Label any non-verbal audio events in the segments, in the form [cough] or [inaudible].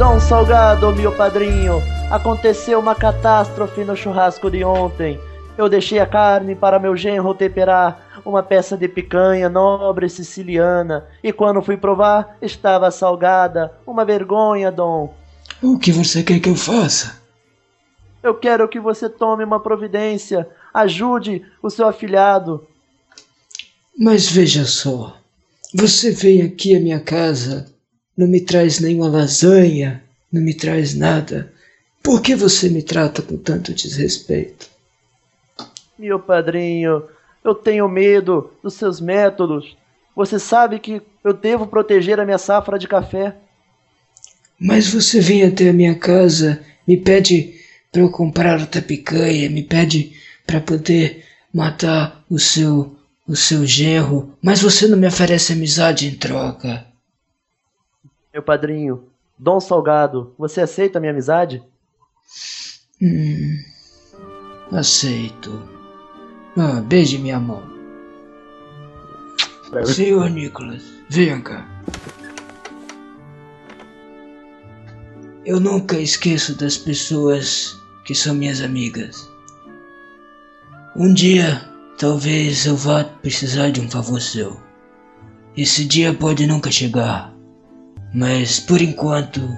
Dom Salgado, meu padrinho, aconteceu uma catástrofe no churrasco de ontem. Eu deixei a carne para meu genro temperar uma peça de picanha nobre siciliana, e quando fui provar, estava salgada. Uma vergonha, Dom. O que você quer que eu faça? Eu quero que você tome uma providência. Ajude o seu afilhado. Mas veja só, você veio aqui à minha casa não me traz nenhuma lasanha, não me traz nada. Por que você me trata com tanto desrespeito? Meu padrinho, eu tenho medo dos seus métodos. Você sabe que eu devo proteger a minha safra de café. Mas você vem até a minha casa, me pede para eu comprar outra picanha, me pede para poder matar o seu o seu genro, mas você não me oferece amizade em troca. Meu padrinho, Dom Salgado, você aceita a minha amizade? Hum, aceito. Ah, beije minha mão. Senhor Nicholas, venha cá. Eu nunca esqueço das pessoas que são minhas amigas. Um dia, talvez eu vá precisar de um favor seu. Esse dia pode nunca chegar. Mas por enquanto,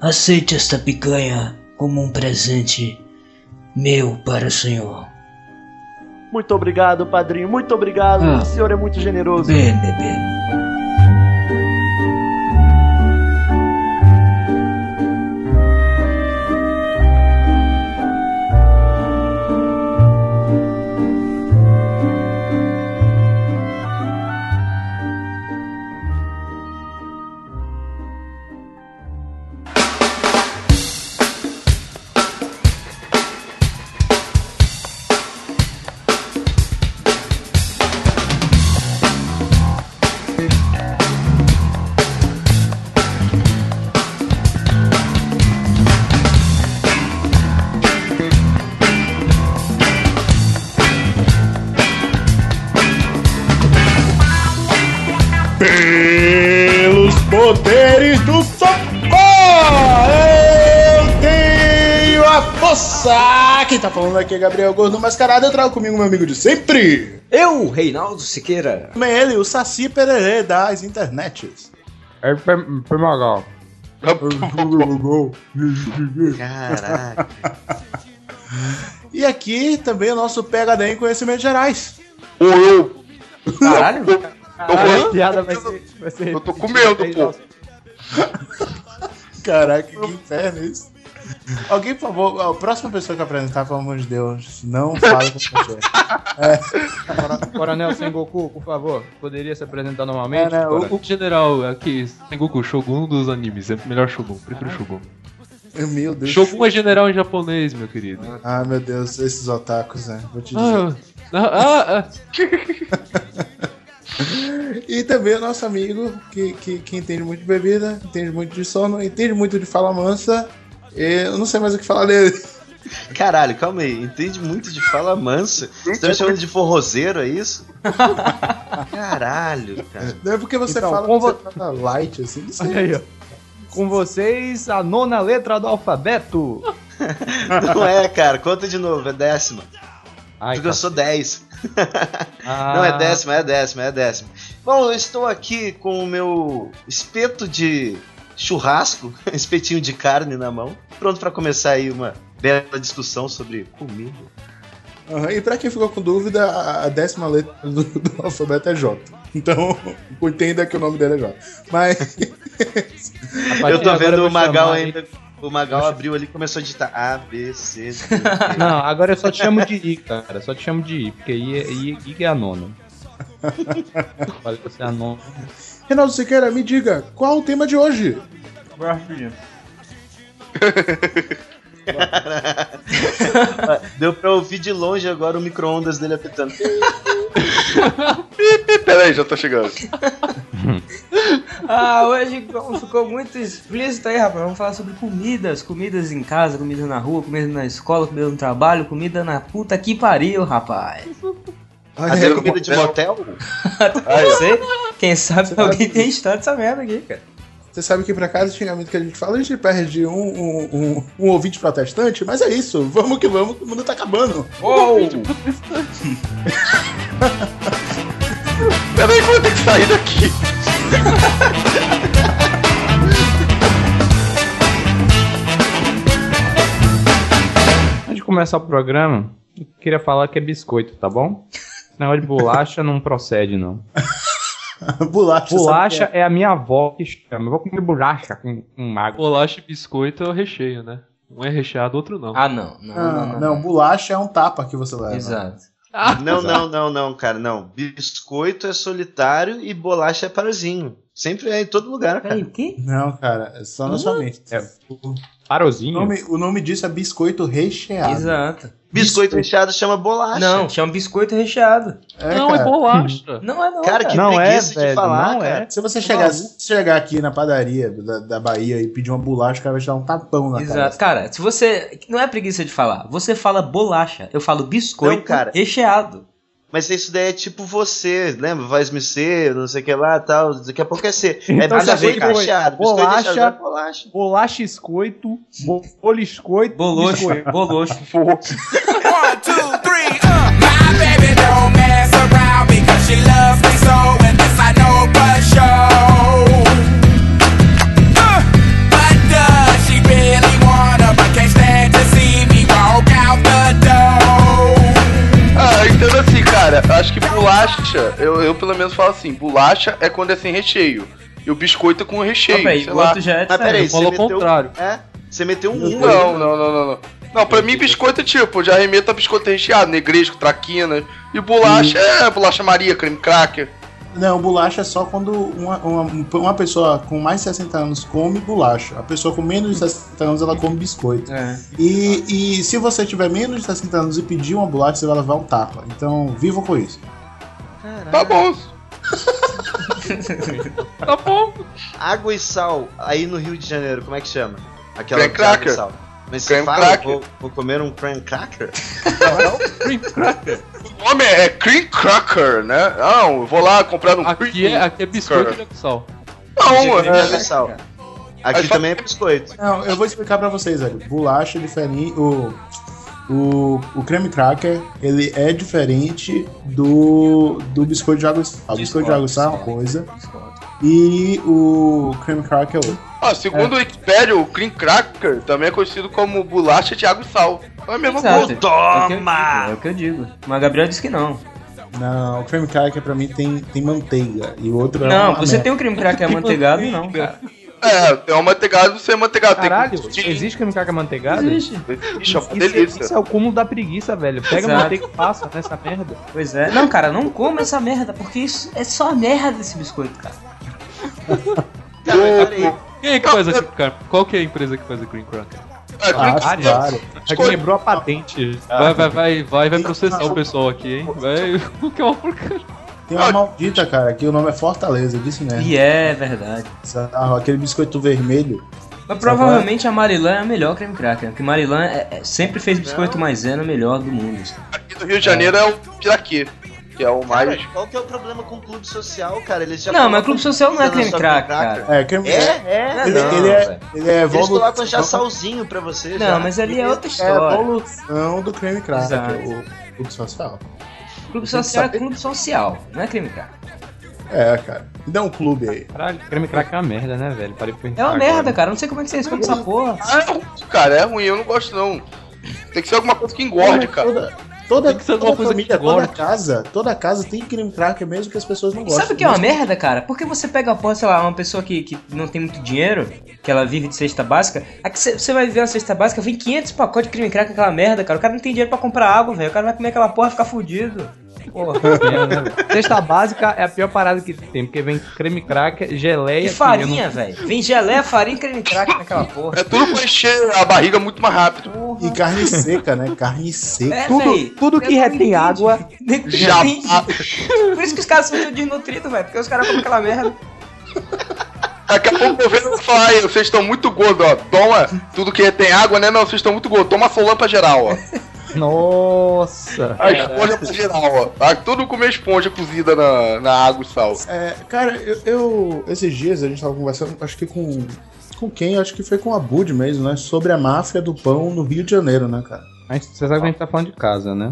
aceite esta picanha como um presente meu para o senhor. Muito obrigado, padrinho. Muito obrigado. Ah, o senhor é muito generoso. Bem, bebê. quem falando aqui é Gabriel Gordo Mascarado. Eu trago comigo meu amigo de sempre. Eu, Reinaldo Siqueira. Também ele, o Saci Pererê das internets. É Permagal. Caraca. [laughs] E aqui também o nosso PHD em Conhecimentos Gerais. Ou eu. Caralho. Caralho, piada vai ser, vai ser. Eu tô com medo, pô. Caraca, que inferno isso. Alguém, por favor, a próxima pessoa que apresentar, pelo amor de Deus, não fale com você. É. Coronel Sengoku, por favor, poderia se apresentar normalmente? É, né, o, o, general aqui, Sengoku, Shogun dos animes, é melhor Shogun, prefiro ah. Shogun. Meu Deus. Shogun é general em japonês, meu querido. Ah, meu Deus, esses otakus, né? Vou te ah, dizer. Ah, ah, ah. [laughs] e também o nosso amigo que, que, que entende muito de bebida, entende muito de sono, entende muito de fala mansa, eu não sei mais o que falar dele. [laughs] Caralho, calma aí. Entende muito de fala mansa. Você tá me chamando de forrozeiro, é isso? [laughs] Caralho, cara. Não é porque você então, fala que vo... você tá light, assim. Não sei. Aí, com vocês, a nona letra do alfabeto. [laughs] Não é, cara. Conta de novo. É décima. Ai, porque eu sou 10. Ah. Não, é décima, é décima, é décima. Bom, eu estou aqui com o meu espeto de churrasco, [laughs] espetinho de carne na mão, pronto para começar aí uma bela discussão sobre comida. Uhum, e para quem ficou com dúvida, a décima letra do, do, alfabeto é J. Então, [laughs] entenda que o nome dele é J. Mas. [laughs] eu tô vendo o Magal ainda. O Magal abriu ali e começou a digitar A, B, C, D. Não, agora eu só te chamo de I, cara. Só te chamo de I, porque I, é, I, I é a nona. Olha, é. Reinaldo Siqueira, me diga, qual o tema de hoje? Garfinha. [laughs] Deu pra ouvir de longe agora o micro-ondas dele apitando. Peraí, já tô chegando. ah, hoje ficou muito explícito aí, rapaz. Vamos falar sobre comidas. Comidas em casa, comida na rua, comida na escola, comida no trabalho, comida na puta que pariu, rapaz. Até ah, comida de motel? [laughs] Não sei. Quem sabe alguém tem história dessa merda aqui, cara. Você sabe que pra cada xingamento que a gente fala, a gente perde um, um, um, um ouvinte protestante, mas é isso. Vamos que vamos, que o mundo tá acabando. Uou! [laughs] Peraí vou ter que sair daqui. Antes de começar o programa, eu queria falar que é biscoito, tá bom? Negócio de bolacha não procede, não. [laughs] bolacha. Bolacha é? é? a minha avó que chama. Eu vou comer bolacha com, com água. Bolacha e biscoito é o recheio, né? Um é recheado, outro não. Ah, não. Não, não, não, não, não. bolacha é um tapa que você leva. Exato. Ah, não, não, não, não, cara, não. Biscoito é solitário e bolacha é parzinho. Sempre é em todo lugar, cara. Peraí, o quê? Não, cara, é só na sua mente. É, Parozinho? O nome, o nome disso é biscoito recheado. Exato. Biscoito recheado chama bolacha. Não, chama biscoito recheado. É, não, é cara. é bolacha. Não é não, cara. que não é, de velho, falar, não é. Se você chegar, se chegar aqui na padaria da, da Bahia e pedir uma bolacha, o cara vai te dar um tapão na Exato. cara. Exato. Cara, se você... Não é preguiça de falar. Você fala bolacha. Eu falo biscoito não, cara. recheado. Mas isso daí é tipo você, lembra? Vai me ser, não sei o que lá tal. Daqui a pouco é ser. É então, biscoito recheado. Bolacha, recheado, bolacha. Bolacha escoito, bolo escoito. Bolocho. [laughs] Bolocho. One, two, three, uh. My baby don't mess around because she loves me so. Acho que bolacha, eu, eu pelo menos falo assim: bolacha é quando é sem recheio. E o biscoito é com recheio. Ah, sei lá. Já é Mas peraí, falou o contrário. É? Você meteu um 1 um, Não, não, não, não, não. Não, pra mim biscoito é tipo, já remeta a biscoito recheado, negresco, traquina. E bolacha é bolacha Maria, creme cracker. Não, bolacha é só quando uma, uma, uma, pessoa com mais de 60 anos come bolacha. A pessoa com menos de 60 anos ela come biscoito. É. E, e se você tiver menos de 60 anos e pedir uma bolacha, você vai levar um tapa. Então, viva com isso. Caralho. Tá bom. [laughs] tá bom. Água e sal, aí no Rio de Janeiro, como é que chama? Aquela Creme cracker. Sal. Mas creme fala, cracker. Vou, vou, comer um creme cracker? Não, cream cracker. O nome é cream cracker, né? Não, eu vou lá comprar um aqui cream é, Aqui é biscoito de sal. Não, é, é, sal. Aqui também é biscoito. Não, eu vou explicar pra vocês, velho. Bolacha é diferente. O, o, o creme cracker, ele é diferente do, do biscoito de água e sal. O biscoito de água e sal é uma coisa. E o creme cracker é outro. Ah, segundo é. o Wikipedia, o cream cracker também é conhecido como bolacha de água e sal. É a mesma coisa. Toma! É o que eu digo. Mas a Gabriel disse que não. Não, o creme cracker pra mim tem, tem manteiga. E o outro é Não, você tem um creme cracker [laughs] amanteigado, não, cara. É, tem um manteigado, você é manteigado. Caralho, tem existe creme cracker amanteigado? Existe. Ixi, é uma delícia. Isso é o cúmulo da preguiça, velho. Pega Exato. manteiga e passa nessa merda. Pois é. Não, cara, não coma essa merda, porque isso é só merda desse biscoito, cara. [laughs] Cara. Quem é que faz a cream Qual que é a empresa que faz a cream cracker? É, Ah, cream- claro. Já quebrou a patente. Vai, vai, vai, vai, vai processar o pessoal aqui, hein? Vai, [laughs] o que é uma porcaria. Tem uma maldita, cara, que o nome é Fortaleza, eu disse mesmo. E é verdade. Ah, aquele biscoito vermelho. Mas provavelmente a Marilã é a melhor creme cracker, porque Marilã é- é- sempre fez biscoito maisena melhor do mundo. Aqui do Rio de Janeiro é o Piraquê, que é o Cara, mais. qual que é o problema com o clube social, cara? Eles já Não, mas colocam clube social não é sua cracker, cara. É, creme É, é. Ele, Não, ele é, ele é Eles colocam já salzinho pra você. já. Não, mas ali é outra é a história. evolução do creme cracker, Exato. o clube social. Clube social é clube social, não é creme cracker. É, cara. Me dá um clube aí. Caralho, creme cracker é uma merda, né, velho? Parei pra É uma agora. merda, cara. Não sei como é que vocês comem essa porra. Ah, é ruim, cara, é ruim, eu não gosto não. Tem que ser alguma coisa que engorde, cara. Toda, toda, Tem que ser alguma coisa família, que toda casa, toda casa tem creme cracker mesmo que as pessoas não gostam. sabe o que é uma merda, cara? Porque você pega sei lá, uma pessoa que, que não tem muito dinheiro, que ela vive de cesta básica, aí que você vai ver uma cesta básica, vem 500 pacotes de creme cracker, aquela merda, cara. O cara não tem dinheiro pra comprar água, velho. O cara vai comer aquela porra e ficar fudido. Porra. Merda, [laughs] né, velho? Cesta básica é a pior parada que tem, porque vem creme cracker, geleia... E farinha, velho. Vem geleia, farinha e creme cracker naquela porra. É tudo pra encher a barriga muito mais rápido. E carne seca, né? Carne seca. É, Tudo, véi. tudo que retém água... Já-. [laughs] Por isso que os caras são desnutridos, velho. Porque os caras comem aquela merda. Daqui a pouco eu vejo falar aí, vocês estão muito gordos, ó. Toma tudo que tem água, né? Não, vocês estão muito gordos. Toma solã pra geral, ó. [laughs] Nossa! A esponja é geral, ó. Ah, Tudo comer esponja cozida na, na água e sal. É, cara, eu, eu- Esses dias a gente tava conversando, acho que com. Com quem? Acho que foi com a Bud mesmo, né? Sobre a máfia do pão no Rio de Janeiro, né, cara? Mas você sabe que a gente tá falando de casa, né?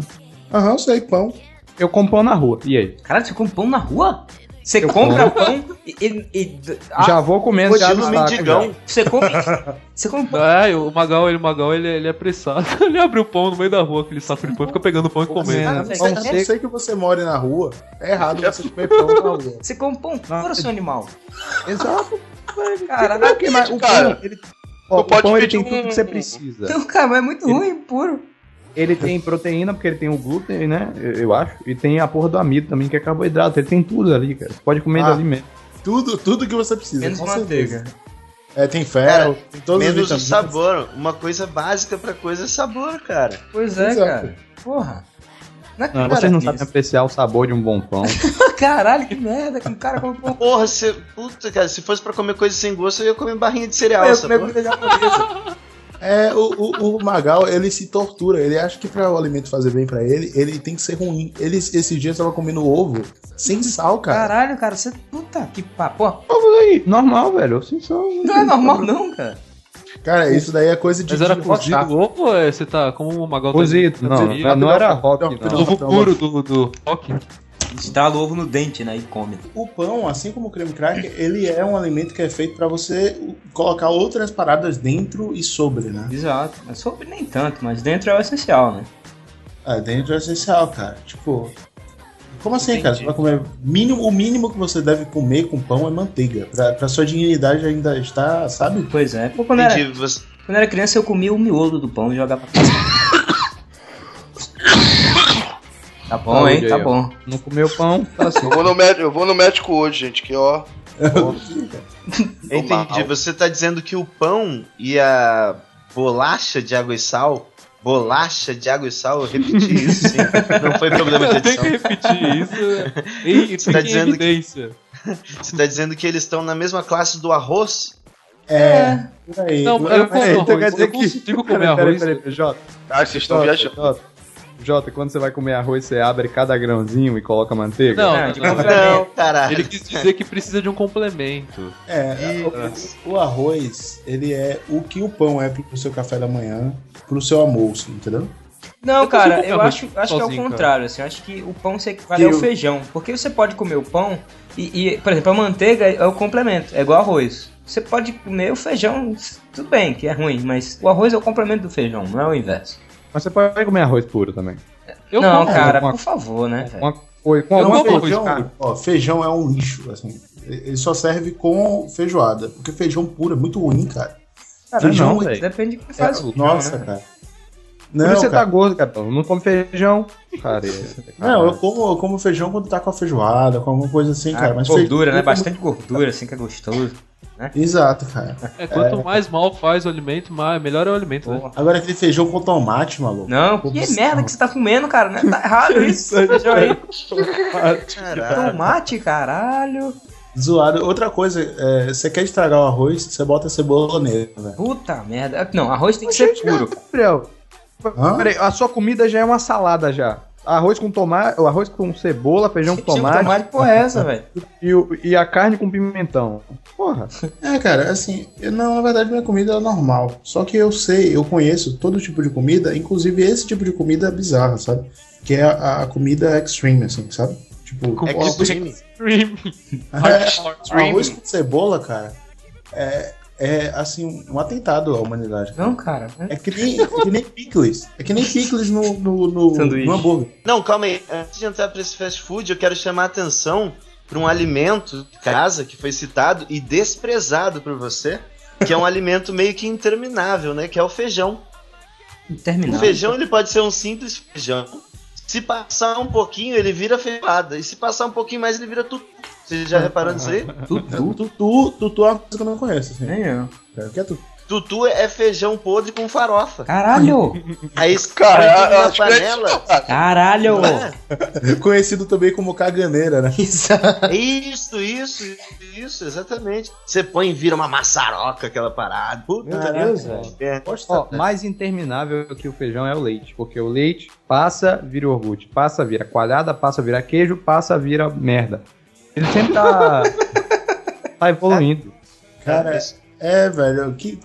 Aham, eu sei, pão. Eu como pão na rua. E aí? Caralho, você compra pão na rua? Você compra pão e. e- e- ah, Já vou comendo já no mendigão. Você come. [laughs] Você come pão. É, o Magal, ele, o Magal, ele, ele é apressado. [laughs] Ele abre o pão no meio da rua, aquele saco de pão, fica pegando pão e comendo. Ah, A velho, não você- não ser que você more na rua, é errado você comer pão na rua. Você come pão puro, seu animal. Exato. Mas o pão, ele, ó, o pode pão ele tem tudo um- que você precisa. Não, cara, mas é muito ruim, puro. Ele tem proteína, porque ele tem o glúten, né? Eu, eu acho. E tem a porra do amido também, que é carboidrato. Ele tem tudo ali, cara. Você pode comer Ah. ali mesmo. Tudo, tudo que você precisa. Menos com manteiga. certeza. É, tem ferro, tem todas as Menos o vitaminas. sabor. Uma coisa básica pra coisa é sabor, cara. Pois é, Exato. cara. Porra. Não é que Não, cara, vocês não sabem apreciar o sabor de um bom pão. [laughs] Caralho, que merda, que um cara come pão. Porra, você. Puta, cara, se fosse pra comer coisa sem gosto, eu ia comer barrinha de cereal, Eu ia comer comida japonesa. [laughs] É, o, o, o Magal, ele se tortura. Ele acha que pra o alimento fazer bem pra ele, ele tem que ser ruim. Ele, esses dias, tava comendo ovo sem sal, cara. Caralho, cara, você. Puta que papo. aí, normal, velho. Assim só. Não é normal, não, cara. Cara, isso daí é coisa de. Mas era de cozido o ovo ou é, você tá como o Magal tá Cozido. dizendo? Não, Cozido. não, não era rock, Não, não. Ovo puro do, do rock. Estrala o ovo no dente, né? E come. O pão, assim como o creme cracker, ele é um alimento que é feito pra você colocar outras paradas dentro e sobre, né? Exato. Mas sobre nem tanto, mas dentro é o essencial, né? Ah, dentro é essencial, cara. Tipo. Como assim, cara? Você vai comer. Mínimo, o mínimo que você deve comer com pão é manteiga. Pra, pra sua dignidade ainda estar, sabe? Pois é. Pô, quando, era, Entendi. Quando era criança eu comia o miolo do pão e jogava pra Tá bom, Saúde hein? aí, Tá ó. bom. Não comeu pão, tá assim. Eu vou no médico, eu vou no médico hoje, gente, que ó. Eu [laughs] entendi. Você tá dizendo que o pão e a bolacha de água e sal. Bolacha de água e sal, eu repeti isso, sim. Não foi problema de [laughs] Tem que edição. repetir isso. [laughs] E Você tá dizendo que- evidência. Você tá dizendo que eles estão na mesma classe do arroz? É. Por aí. Não, eu como então arroz. quer dizer Eu que- consigo comer Peraí, arroz. peraí, peraí, Jota. Ah, vocês estão Jota, viajando. Jota, quando você vai comer arroz, você abre cada grãozinho e coloca manteiga? Não, Não, caralho. Ele quis dizer que precisa de um complemento. É, o, o arroz, ele é o que o pão é pro seu café da manhã, pro seu almoço, entendeu? Não, Eu cara, eu acho, acho que é o contrário, assim, eu acho que o pão se equivale ao Eu- feijão, porque você pode comer o pão e, e, por exemplo, a manteiga é o complemento, é igual arroz. Você pode comer o feijão, tudo bem, que é ruim, mas o arroz é o complemento do feijão, não é o inverso. Mas você pode comer arroz puro também. Eu não, como. cara, uma- por favor, né? Uma coisa, com alguma coisa. arroz feijão, ó, feijão é um lixo, assim. Ele só serve com feijoada, porque feijão puro é muito ruim, cara. Cara, feijão não, é- velho. Depende de quem é- faz o feijão, nossa, né? cara. Por isso Não, você tá cara. gordo, cara. Não come feijão. Cara, Não, eu como, eu como feijão quando tá com a feijoada, com alguma coisa assim, Ah, cara. Mas gordura, feijão, né? como- Bastante gordura, assim, que é gostoso. Exato, cara. É, quanto mais mal faz o alimento, mais, melhor é o alimento, né? Agora aquele feijão com tomate, maluco. Não, Pô, que merda que você tá comendo, cara, né? Tá errado [laughs] isso, feijão aí. Caralho. Tomate, caralho. Zoado. Outra coisa, é, você quer estragar o arroz, você bota cebola nele, velho. Puta merda. Não, arroz tem que ser puro. Gabriel, Hã? peraí, a sua comida já é uma salada já. Arroz com tomate, o arroz com cebola, feijão com tomate, tomar de porra é essa, velho? e, e a carne com pimentão. Porra. É, cara, assim, eu- não, na verdade minha comida é normal. Só que eu sei, eu conheço todo tipo de comida, inclusive esse tipo de comida bizarra, sabe? Que é a, a comida extreme, assim, sabe? Tipo, É extreme. [laughs] é, arroz com cebola, cara, é, é assim, um atentado à humanidade. Não, cara. É que nem, é que nem picles. É que nem picles no, no, no, Sanduíche. no hambúrguer. Não, calma aí. Antes de entrar pra esse fast food, eu quero chamar a atenção para um alimento de casa que foi citado e desprezado por você, que é um alimento meio que interminável, né? Que é o feijão. O Terminado. feijão ele pode ser um simples feijão. Se passar um pouquinho, ele vira feijoada. E se passar um pouquinho mais, ele vira tudo. Vocês já repararam nisso aí? Tutu, tutu, tutu é uma coisa que eu não conheço, assim. Nem eu. É, o que é tutu? Tutu é feijão podre com farofa. Caralho! Aí [laughs] espreme na é panela. cara. Caralho! É? Conhecido também como caganeira, né? Isso, isso, isso, exatamente. Você põe e vira uma maçaroca aquela parada. Puta Meu Deus, velho. É. Ó, mais interminável que o feijão é o leite, porque o leite passa, vira iogurte, passa, vira coalhada, passa, vira queijo, passa, vira merda. Ele sempre tá, tá evoluindo. Cara, é, velho, que,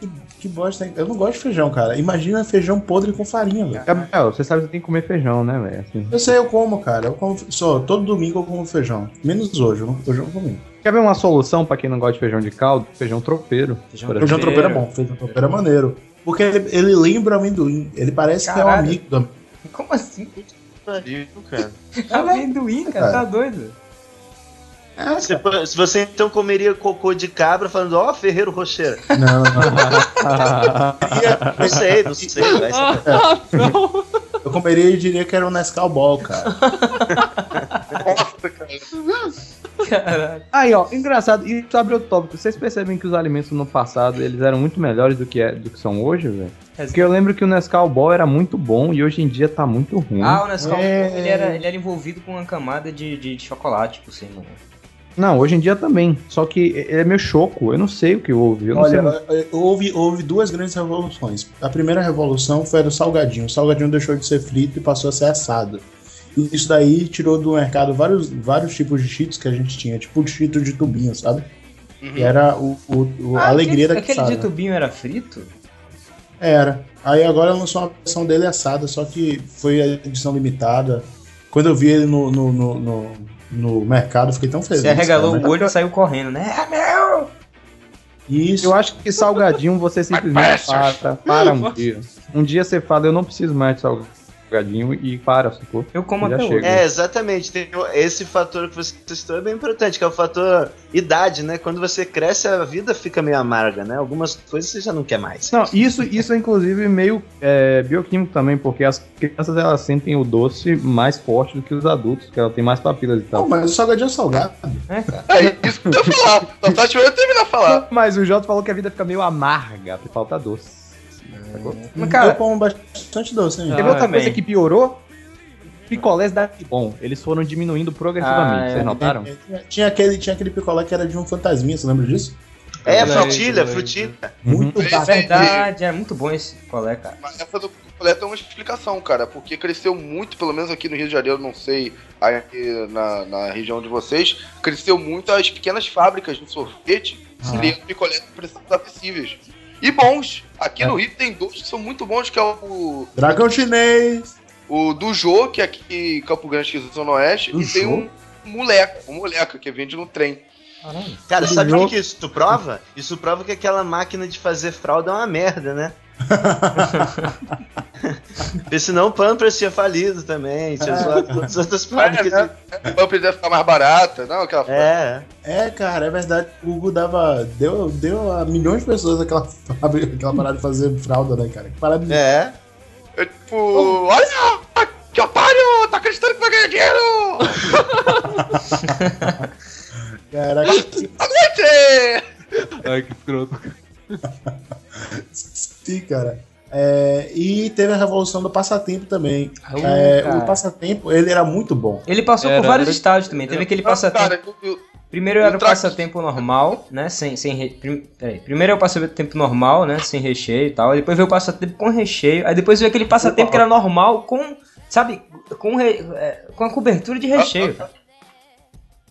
que, que bosta. hein? Eu não gosto de feijão, cara. Imagina feijão podre com farinha, velho. Gabriel, você sabe que você tem que comer feijão, né, velho? Assim. Eu sei, eu como, cara. Eu como só, todo domingo eu como feijão. Menos hoje, eu não, hoje eu não comi. Quer ver uma solução pra quem não gosta de feijão de caldo? Feijão tropeiro. Feijão Feijão tropeiro é bom, feijão tropeiro é maneiro. Porque ele, ele lembra amendoim. Ele parece que é um Caralho. amigo do Como assim? Pariu, cara. [laughs] Amendoim, cara, tá doido? Se, se você então comeria cocô de cabra falando, ó, Ferreiro Rocheira. Não, não. Não sei, não sei. Vai saber. Eu comeria e diria que era um Nescau Ball, cara. Nossa, cara. Caralho. Aí, ó, engraçado, e sobre o tópico, vocês percebem que os alimentos no passado, eles eram muito melhores do que, é, do que são hoje, velho? Porque eu lembro que o Nescau Ball era muito bom e hoje em dia tá muito ruim. Ah, o Nescau, É. ele, era, ele era envolvido com uma camada de, de, de chocolate por cima, né? Não, hoje em dia também. Só que é meio choco, eu não sei o que houve. Eu não sei. Olha, eh, houve, houve duas grandes revoluções. A primeira revolução foi a do salgadinho. O salgadinho deixou de ser frito e passou a ser assado. E isso daí tirou do mercado vários, vários tipos de cheetos que a gente tinha, tipo o cheeto de tubinho, sabe? E era o, o- o- a Ah, alegria aquele, da Aquele de tubinho era frito? Era. Aí agora lançou uma versão dele assada, só que foi a edição limitada. Quando eu vi ele no, no, no, no, no mercado, eu fiquei tão feliz. Você arregalou cara. o olho e saiu correndo, né? É meu! Isso. Eu acho que salgadinho você simplesmente para, para um dia. Um dia você fala, eu não preciso mais de salgadinho e para, sacou? Eu como até hoje. É, exatamente. Tem esse fator que você citou é bem importante, que é o fator idade, né? Quando você cresce, a vida fica meio amarga, né? Algumas coisas você já não quer mais. Não, isso, isso é inclusive meio é, bioquímico também, porque as crianças elas sentem o doce mais forte do que os adultos, que ela tem mais papilas e tal. Não, mas o salgadinho é salgado. É, cara. É isso que eu ia falar. Só tá terminar de falar. Mas o Jota falou que a vida fica meio amarga, porque falta doce. Sacou? Mas, eu cara, como bastante doce, hein? Teve Ah, outra coisa que piorou? Picolés da Bom. Eles foram diminuindo progressivamente, Ah, é. vocês notaram? Tinha, tinha aquele, tinha aquele picolé que era de um fantasminha, você lembra disso? É, Olha aí, frutilha, frutilha. Muito Esse- bacana. verdade, é muito bom esse colé, cara. Mas essa do picolé tem uma explicação, cara, porque cresceu muito, pelo menos aqui no Rio de Janeiro, não sei, aí na, na região de vocês, cresceu muito as pequenas fábricas de sorvete Ah. criando picolé com preços acessíveis. E bons. Aqui no Rio tem dois que são muito bons, que é o, Dragão chinês. o do Jô, que é aqui em Campo Grande, que é Zona Oeste, Do e tem um moleca, um moleca, que vende no trem. Cara, Tudo sabe o que, que isso tu prova? Isso prova que aquela máquina de fazer fralda é uma merda, né? [laughs] Porque senão o Pampers tinha falido também, tinha zoado todas as outras fábricas. né? de- A Pump deve ficar mais barata, não? Aquela É, É, cara, é verdade. O Google dava. Deu, deu a milhões de pessoas aquela aquela parada de fazer fralda, né, cara? Que parada de. é. É tipo, olha! Que otário! Tá acreditando que vai ganhar dinheiro! [laughs] Caraca. Ai, que escroto. [laughs] Sim, cara. É, e teve a revolução do passatempo também. Ah, É, o passatempo, ele era muito bom. Ele passou Era- por vários era- estágios também. Teve aquele passatempo. Cara, eu- eu- Primeiro era o passatempo normal, né? Sem, sem re... peraí. Primeiro é o passatempo normal, né? Sem recheio e tal. Aí depois veio o passatempo com recheio. Aí depois veio aquele passatempo que era normal com, sabe, com, re... é, com a cobertura de recheio.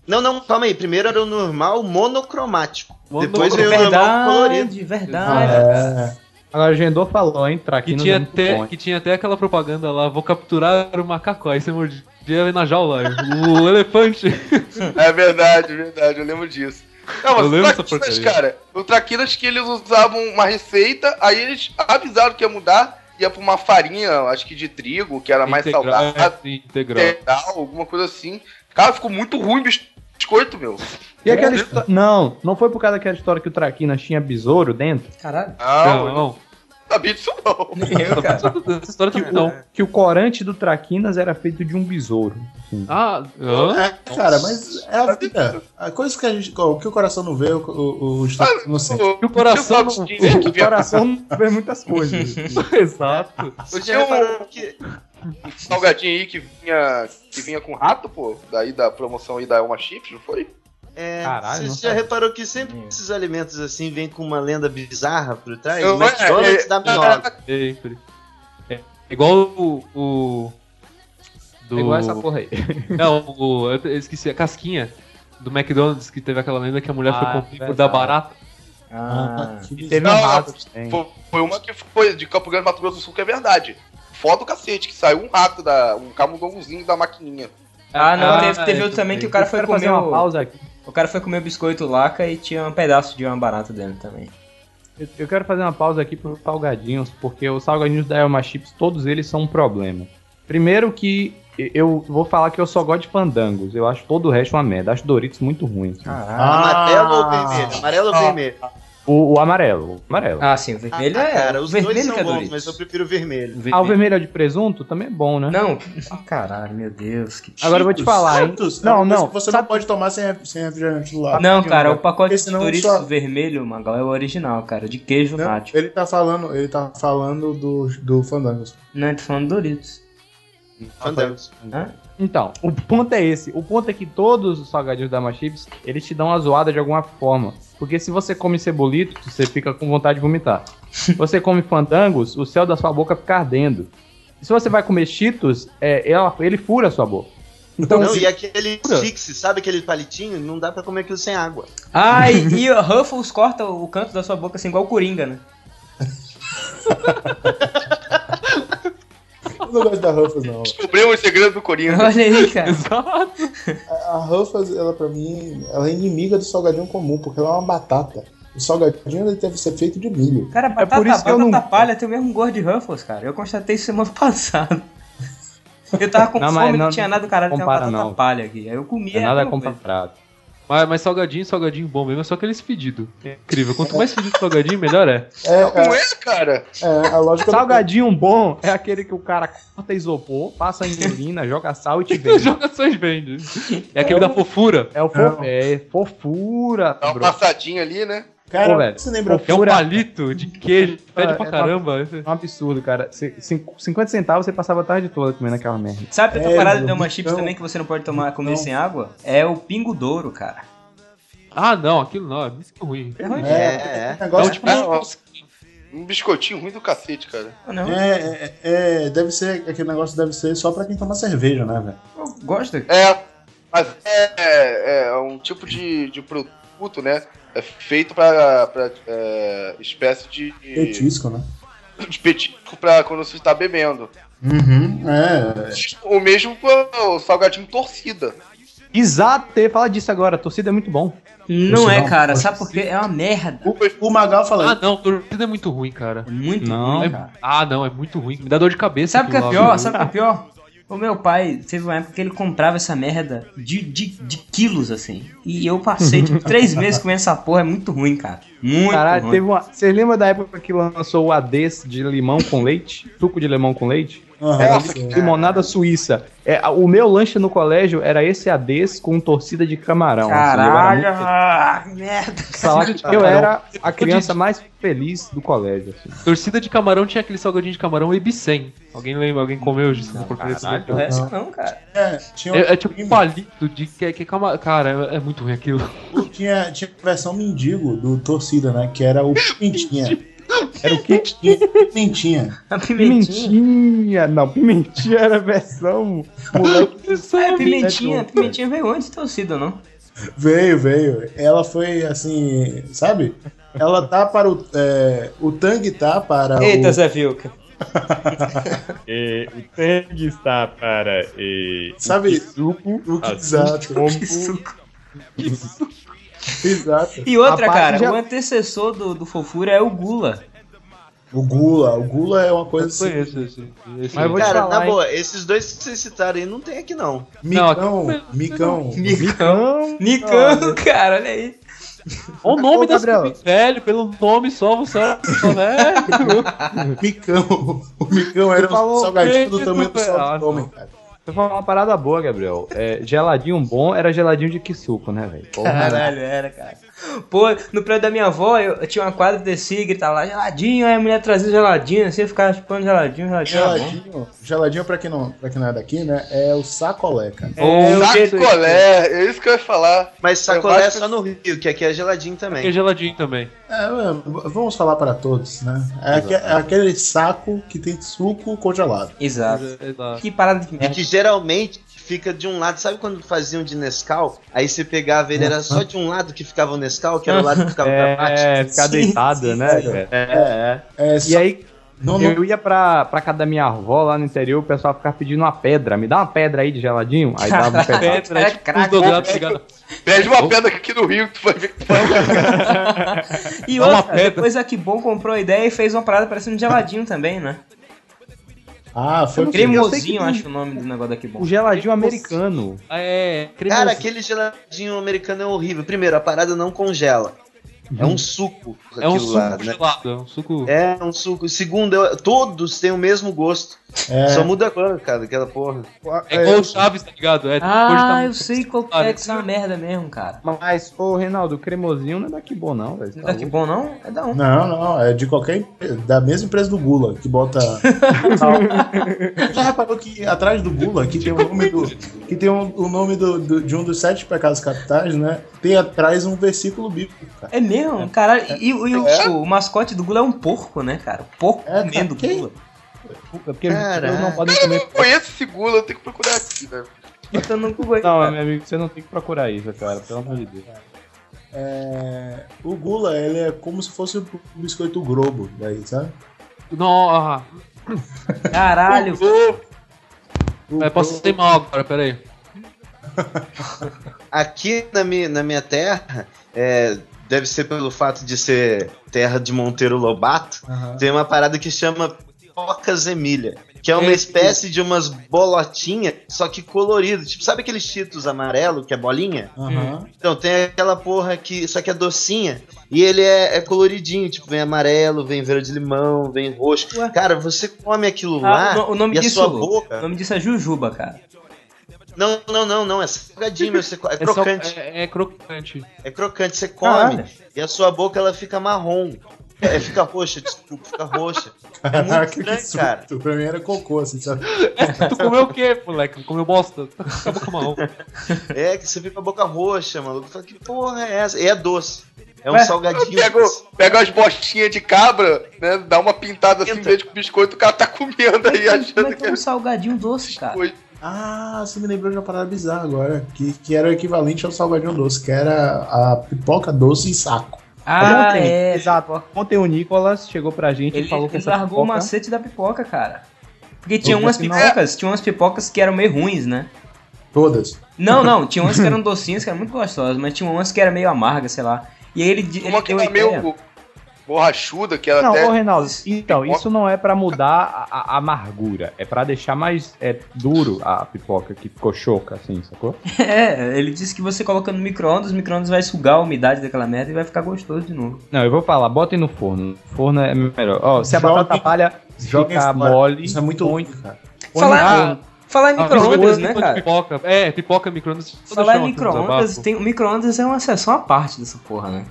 Não, não, calma aí. Primeiro era o normal monocromático. Mono- Depois veio o normal colorido. Verdade, verdade. É, Agora o Gendor falou, hein? Que Traquinas tinha, é muito até, bom. que tinha até aquela propaganda lá, vou capturar o macaco, aí você mordia na jaula, o [laughs] elefante. É verdade, verdade, eu lembro disso. Não, mas Eu o lembro dessa Traquinas, porcaria. cara, o Traquinas que eles usavam uma receita, aí eles avisaram que ia mudar, ia pra uma farinha, acho que de trigo, que era mais Integral, saudável, é, sim, integral. integral, alguma coisa assim. Cara, ficou muito ruim o biscoito, meu. E aquela história... Não, não foi por causa daquela história que o Traquinas tinha besouro dentro? Caralho. Não, Não, Sabia disso não. [laughs] Eu, cara. [laughs] Essa história também não. Que o corante do Traquinas era feito de um besouro. assim. Ah, hã? É, cara, mas é a vida. A coisa que a gente. O que o coração não vê, o, o, o estômago não sente. E o coração não- Tinha [laughs] que O coração não vê muitas coisas. Exato. Você Tinha já um- que. Um salgadinho aí que vinha, que vinha com rato, pô. Daí da promoção aí da Elma Chips, não foi? É, Caralho, você já sabia. reparou que sempre esses alimentos assim vêm com uma lenda bizarra por trás? Eu- O McDonald's é, dá é, minhoca. Sempre. É igual o. o do... É igual essa porra aí. [laughs] Não, o, eu eu esqueci, a casquinha do McDonald's que teve aquela lenda que a mulher Ah, foi comer por verdade. dar barata. Ah, que E teve um Não, rato também. Foi, foi uma que foi de Campo Grande, Mato Grosso do Sul, que é verdade. Foda do cacete, que saiu um rato, da, um camundongozinho da maquininha. Ah, não, Ah, teve, teve outro também que o cara Eu foi quero comer fazer uma o, pausa aqui. o cara foi comer o biscoito laca e tinha um pedaço de uma barata dentro também. Eu- Eu quero fazer uma pausa aqui para os salgadinhos, porque os salgadinhos da Elma Chips, todos eles são um problema. Primeiro que eu vou falar que eu só gosto de fandangos. Eu acho todo o resto uma merda. Acho Doritos muito ruim. assim. Caralho. Amarelo ou Ah. vermelho? Amarelo ou Ah. vermelho? O, o amarelo. O amarelo. Ah, sim, o vermelho é. cara, o os vermelho dois que são é bons, mas eu prefiro o vermelho. Ah, o vermelho é de presunto também é bom, né? Não, caralho, meu Deus. Que... Agora eu vou te falar, hein? Santos, é Não, coisa não. Você Sabe- não pode tomar sem, sem refrigerante do lado. Não, cara, o pacote de Doritos só- vermelho, Magal, é o original, cara, de queijo Não, nacho. ele tá falando, ele tá falando do, do Fandangos. Não, eu tô falando Doritos. Fandangos. Hã? Então, o ponto é esse. O ponto é que todos os salgadinhos da Chips, eles te dão uma zoada de alguma forma. Porque se você come cebolito, você fica com vontade de vomitar. Se você come fandangos, o céu da sua boca fica ardendo. E se você vai comer cheetos, é, ela- ele fura a sua boca. Então, Não, se- e aquele fixe, sabe aquele palitinho? Não dá pra comer aquilo sem água. Ah, e, e o Ruffles corta o canto da sua boca assim, igual o Coringa, né? Eu não gosto da Ruffles, não. Descobrimos o segredo do Coringa. Olha aí, cara. [laughs] Exato. [laughs] A Ruffles, ela pra mim, ela é inimiga do salgadinho comum, porque ela é uma batata. O salgadinho ele deve ser feito de milho. Cara, por batata, isso que eu não- [laughs] palha tem o mesmo gosto de Ruffles, cara. Eu constatei isso semana [laughs] passada. Eu tava com Não, fome, não não tinha nada do caralho, tem uma batata não. palha aqui. Aí eu comia. é nada aquela coisa. Mas, mas salgadinho, salgadinho bom mesmo, é só aqueles fedidos. É incrível. Quanto mais fedido salgadinho, melhor é. É, Não é, é, cara? é, a lógica do- Salgadinho bom é aquele que o cara corta isopor, passa em urina, [laughs] joga sal e te vende. [laughs] Jogações vende. É aquele da fofura. É o fo é fofura, Dá uma bro. passadinha ali, né? Cara, Pô, velho. você lembra? É um palito de queijo. [laughs] Pede É, pra é caramba. É um absurdo, cara. C- cin- 50 centavos você passava a tarde toda comendo aquela merda. Sabe outra É, parada de uma então- chips também que você não pode tomar, comer Não. sem água? É o pingo douro, cara. Ah, não, aquilo não, é muito ruim. É ruim. É, É, é. é. negócio É, tipo, Um biscoitinho ruim do cacete, cara. Ah, não. é, é, é, deve ser, aquele negócio deve ser só pra quem toma cerveja, né, velho? Eu gosto. É, mas é, é, é um tipo de, de produto, né? É feito pra, pra é, espécie de, Petisco, né? de petisco pra quando você está bebendo. Uhum, é. O mesmo com o salgadinho torcida. Exato, eu ia falar disso agora. A torcida é muito bom. Não Você é, não cara. Sabe por quê? É uma merda. O, o Magal fala Ah, não, torcida é muito ruim, cara. É muito Não, ruim, É- ah, não, é muito ruim. Me dá dor de cabeça. Sabe o que é pior? Sabe o que é pior? O meu pai teve uma época que ele comprava essa merda de, de, de quilos, assim. E eu passei, tipo, [laughs] três meses comendo essa porra. É muito ruim, cara. Muito Caralho, ruim. teve uma. Você lembra da época que lançou o ADES de limão com leite? Suco de limão com leite? Sim. limonada suíça. É, o meu lanche no colégio era esse ADES com torcida de camarão. assim, eu era Caralho, muito- ah, merda. Eu era a criança mais feliz do colégio. assim. Torcida de camarão tinha aquele salgadinho de camarão Ibicem. Alguém lembra? Alguém comeu isso? Não, Caralho, essa não, cara. É, tinha, um É, é tipo um palito de que, que cama... Cara, é, é muito ruim aquilo. tinha, tinha a versão mendigo do Torcida, né? Que era o [laughs] Pimentinha. Era o quê? Pimentinha. A pimentinha. Pimentinha. Não, pimentinha era a versão moleque. [laughs] É, pimentinha. Pimentinha veio antes de torcida, não? Veio, veio. Ela foi assim, sabe? Ela tá para o. É, o Tang tá para Eita, o. Zé Vilca. É, [laughs] o Tang está para é, Sabe? suco. O que exato. Que suco. Exato. E outra, cara, já- o antecessor do, do Fofura é o Gula. O Gula. O Gula é uma coisa assim. esse, esse, esse. Mas vou Cara, falar, na hein? boa, esses dois que vocês citaram aí não tem aqui não. Micão. Não, Micão. Micão. Micão, cara, olha aí. Olha o nome desse Gabriel. velho, pelo nome só, você é. [laughs] Micão. O Micão era um salgadinho do tamanho do salto do homem, cara. Você falou uma parada boa, Gabriel. É, geladinho bom era geladinho de que suco, né, velho? Caralho, era, cara. Pô, no prédio da minha avó, eu, eu tinha uma quadra de descia e gritava lá, geladinho, aí a mulher trazia geladinho, assim, eu ficava chupando geladinho, geladinho. bom. Geladinho, geladinho pra, quem não, pra quem não é daqui, né? É o sacolé, cara. É, o jeito- Sacolé, é isso que eu ia falar. Mas sacolé é só no Rio, que aqui é geladinho Que é também. geladinho também. É, é, vamos falar para todos, né? É, aque- é aquele saco que tem suco congelado. Exato. Exato. Que parada de E merda. que geralmente fica de um lado. Sabe quando faziam de Nescau? Aí você pegava ele, era só de um lado que ficava o Nescau, que era o lado que ficava pra baixo. [laughs] É, ficar deitado, sim, né, sim. É, é. É, E só- aí, não, não, eu ia pra, pra casa da minha avó lá no interior, o pessoal ficava pedindo uma pedra. Me dá uma pedra aí de geladinho? Aí dava um [laughs] pedaço. Pedra, É é tipo craque. cigarro. Pede uma pedra aqui no Rio que tu vai ver que tu [laughs] vai E uma outra, pedra. depois a Kibon comprou a ideia e fez uma parada parecendo geladinho também, né? Ah, foi que? Que Cremosinho, tem- acho o nome do negócio da Kibon. O geladinho americano. Ah, É, Cara, aquele geladinho americano é horrível. Primeiro, a parada não congela. É um suco. é um aquilo suco lá, né? gelado, é um suco... É um suco. Segundo, eu- todos têm o mesmo gosto. É, Só muda a cor, cara, aquela porra. É igual o Chaves, tá ligado? É, Ah, tá- eu sei qual que é que é uma merda mesmo, cara. Mas, ô, Reinaldo, o cremosinho não é daqui bom, não, velho. Não é da Kibon, não? É da um. Não, não, é de qualquer empresa, da mesma empresa do Gula, que bota. [laughs] Já reparou que atrás do Gula, que tem o nome do. Que tem o, o nome do, do- de um dos sete pecados capitais, né? Tem atrás um versículo bíblico, cara. É mesmo? Caralho, e, e o, o- o mascote do Gula é um porco, né, cara? O porco É, cara, comendo que- Gula. É porque Caraca. eles não podem Eu comer. não conheço esse gula, eu tenho que procurar aqui, né? Botando no Google aí, Não, cara. meu amigo, você não tem que procurar isso, cara. Pelo amor de Deus. É, o Gula, ele é como se fosse o biscoito Globo, daí, sabe? Não, Caralho. O é, posso ser mal agora, peraí. [laughs] Aqui na minha, na minha terra, é, deve ser pelo fato de ser terra de Monteiro Lobato, Aham. tem uma parada que chama Pipocas Emília. Que é uma espécie de umas bolotinhas, só que colorido. Tipo, sabe aqueles cheetos amarelo, que é bolinha? Aham. Então, tem aquela porra que. Só que é docinha. E ele é, é coloridinho, tipo, vem amarelo, vem verde limão, vem roxo. Ué. Cara, você come aquilo Ah, lá o no- o nome e a disso- sua O boca. nome disso é Jujuba, cara. Não, não, não, não. É salgadinho, meu, você é [laughs] É, só- crocante. é, é crocante. É crocante, você come Caralho. e a sua boca ela fica marrom. É, fica roxa, desculpa, fica roxa. É muito que estranho, cara. susto. Pra mim era cocô, assim, sabe? tu comeu o quê, moleque? Comeu bosta? Tá boca marrom. É que você fica com a boca roxa, maluco. Fala, que porra é essa? E é doce. É um Ué, salgadinho. Pega, doce. pega as bostinhas de cabra, né? Dá uma pintada assim, verde com biscoito, o cara tá comendo aí, Como é achando que que é é um salgadinho doce, cara? biscoito. Ah, você me lembrou de uma parada bizarra agora. Que, que era o equivalente ao salgadinho doce, que era a pipoca doce em saco. Ah, Ontem, é. Exato. Ontem o Nicolas chegou pra gente Ele, e falou que ele essa largou o pipoca... macete da pipoca, cara. Porque tinha umas pipocas, tinha umas pipocas que eram meio ruins, né? Todas. Não, não, [laughs] tinha umas que eram docinhas, que eram muito gostosas, mas tinha umas que eram meio amargas, sei lá. E aí ele, di- ele Uma que deu era meio borrachuda, que era Não, até. ô Reinaldo, então, Pipoca. isso não é pra mudar a, a amargura, é pra deixar mais é, duro a pipoca que ficou choca, assim, sacou? [laughs] É, ele disse que você coloca no micro-ondas, o micro-ondas vai sugar a umidade daquela merda e vai ficar gostoso de novo. Não, eu vou falar, botem no forno. Forno é melhor. Ó, se a Joguem- batata palha ficar fora. mole, Isso é muito ruim, cara. Falar-. Falar em Ah, micro-ondas, né, cara? Pipoca. É, pipoca, micro-ondas. Falar em micro-ondas, tem, o micro-ondas é uma seção à parte dessa porra, né?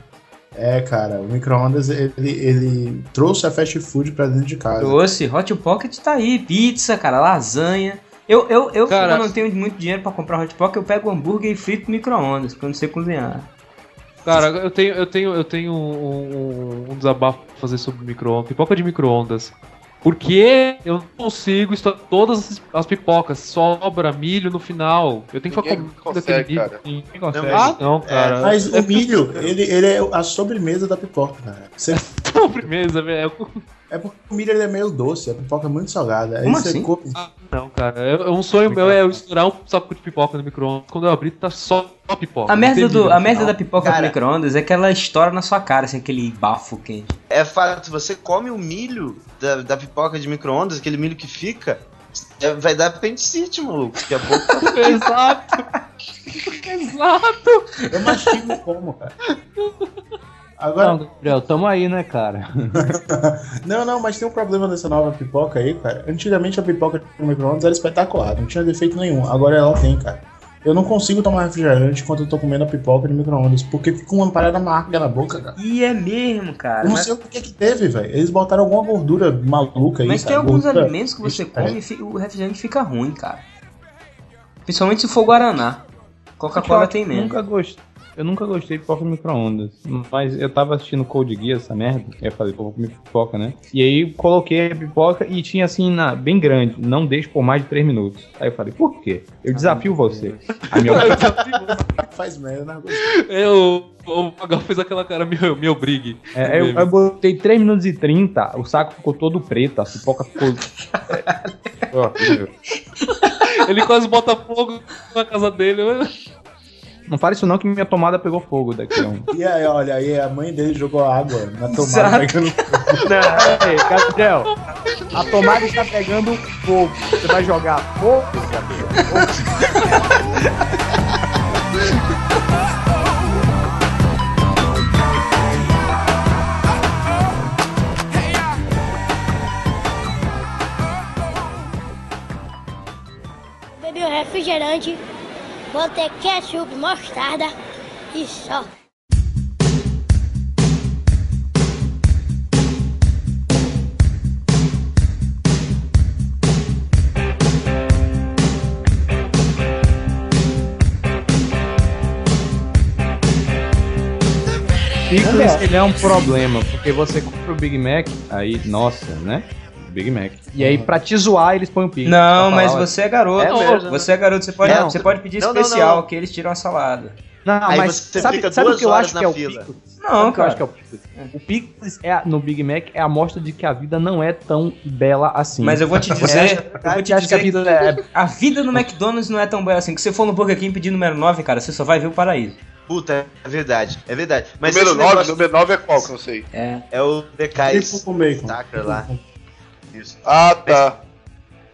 É, cara, o micro-ondas ele, ele trouxe a fast food pra dentro de casa. Doce, Hot Pocket tá aí, pizza, cara, lasanha. Eu, eu, eu Cara- quando não tenho muito dinheiro pra comprar Hot Pocket, eu pego hambúrguer e frito no micro-ondas, porque eu não sei cozinhar. Cara, eu tenho, eu tenho, eu tenho um, um- um desabafo pra fazer sobre micro-ondas. Pipoca de micro-ondas. Porque eu não consigo estourar todas as- as pipocas, sobra milho no final. Eu tenho que ficar Ninguém comendo aquele milho. cara. Ninguém consegue. Ah, não, cara. Mas é o milho, ele, ele é a sobremesa da pipoca, cara. Você- [laughs] sobremesa, velho. é porque o milho ele é meio doce, a pipoca é muito salgada. Aí Como você assim? come- Ah, não, cara. É, é um sonho meu é eu estourar um saco de pipoca no micro-ondas. Quando eu abrir, tá só pipoca. A merda, do, milho a no merda da pipoca Cara. do micro-ondas é que ela estoura na sua cara, assim, aquele bafo quente. É fato, você come o milho da, da pipoca de micro-ondas, aquele milho que fica, é, vai dar apendicite, maluco. Daqui a pouco. [laughs] Exato. [laughs] Exato! Eu mastigo como, cara. Agora, Não, Gabriel, tamo aí, né, cara? [laughs] não, não, mas tem um problema dessa nova pipoca aí, cara. Antigamente a pipoca no micro-ondas era espetacular, não tinha defeito nenhum. Agora ela tem, cara. Eu não consigo tomar refrigerante enquanto eu tô comendo a pipoca de micro-ondas, porque fica uma parada amarga na boca, cara. E é mesmo, cara. Eu não Mas, sei o que que teve, velho. Eles botaram alguma gordura maluca aí, mas sabe? tem alguns Gordura- alimentos que você É. come e o refrigerante fica ruim, cara. Principalmente se for Guaraná. Coca-Cola tem Eu menos. nunca gostei. Eu nunca gostei de pipoca no micro-ondas. Mas eu tava assistindo Code Geass, essa merda. Aí eu falei, pô, vou comer pipoca, né? E aí coloquei a pipoca e tinha assim, na, bem grande. Não deixe por mais de 3 minutos. Aí eu falei, por quê? Eu [laughs] desafio você. Aí meu, Faz merda, né? Eu, o Magal fez aquela cara, me, me obrigue. é, eu, eu botei 3 minutos e 30, o saco ficou todo preto, a pipoca ficou. [laughs] Foi horrível. Ele quase bota fogo na casa dele. Não fale isso não que minha tomada pegou fogo daqui a um. E aí, olha, aí a mãe dele jogou água na tomada pegando. [laughs] Ei, Gabriel, a tomada está pegando fogo. Você vai jogar fogo, Gabriel? O refrigerante, botei ketchup, mostarda e só. Picles, ele é um problema, porque você compra o Big Mac, aí, nossa, né? Big Mac. E aí, pra te zoar, eles põem o picles. Não, mas falar, você é garoto. É mesmo, você é garoto, você pode, Não. você pode pedir Não, especial, não. que eles tiram a salada. Não, Aí mas você sabe, fica sabe o que eu acho na que é o fila. Picles? Não, que eu cara. acho que é o Picles? O Picles é, no Big Mac é a mostra de que a vida não é tão bela assim. Mas eu vou te [laughs] dizer, eu vou te acha que a dizer vida é... a vida no McDonald's não é tão boa assim. Que você for no Burger King pedir número 9, cara, você só vai ver o paraíso. Puta, é verdade, é verdade. Mas número esse 9, negócio número 9 é qual que eu não sei? É. é o Decais com bacon. Tucker lá. Isso. Ah, tá.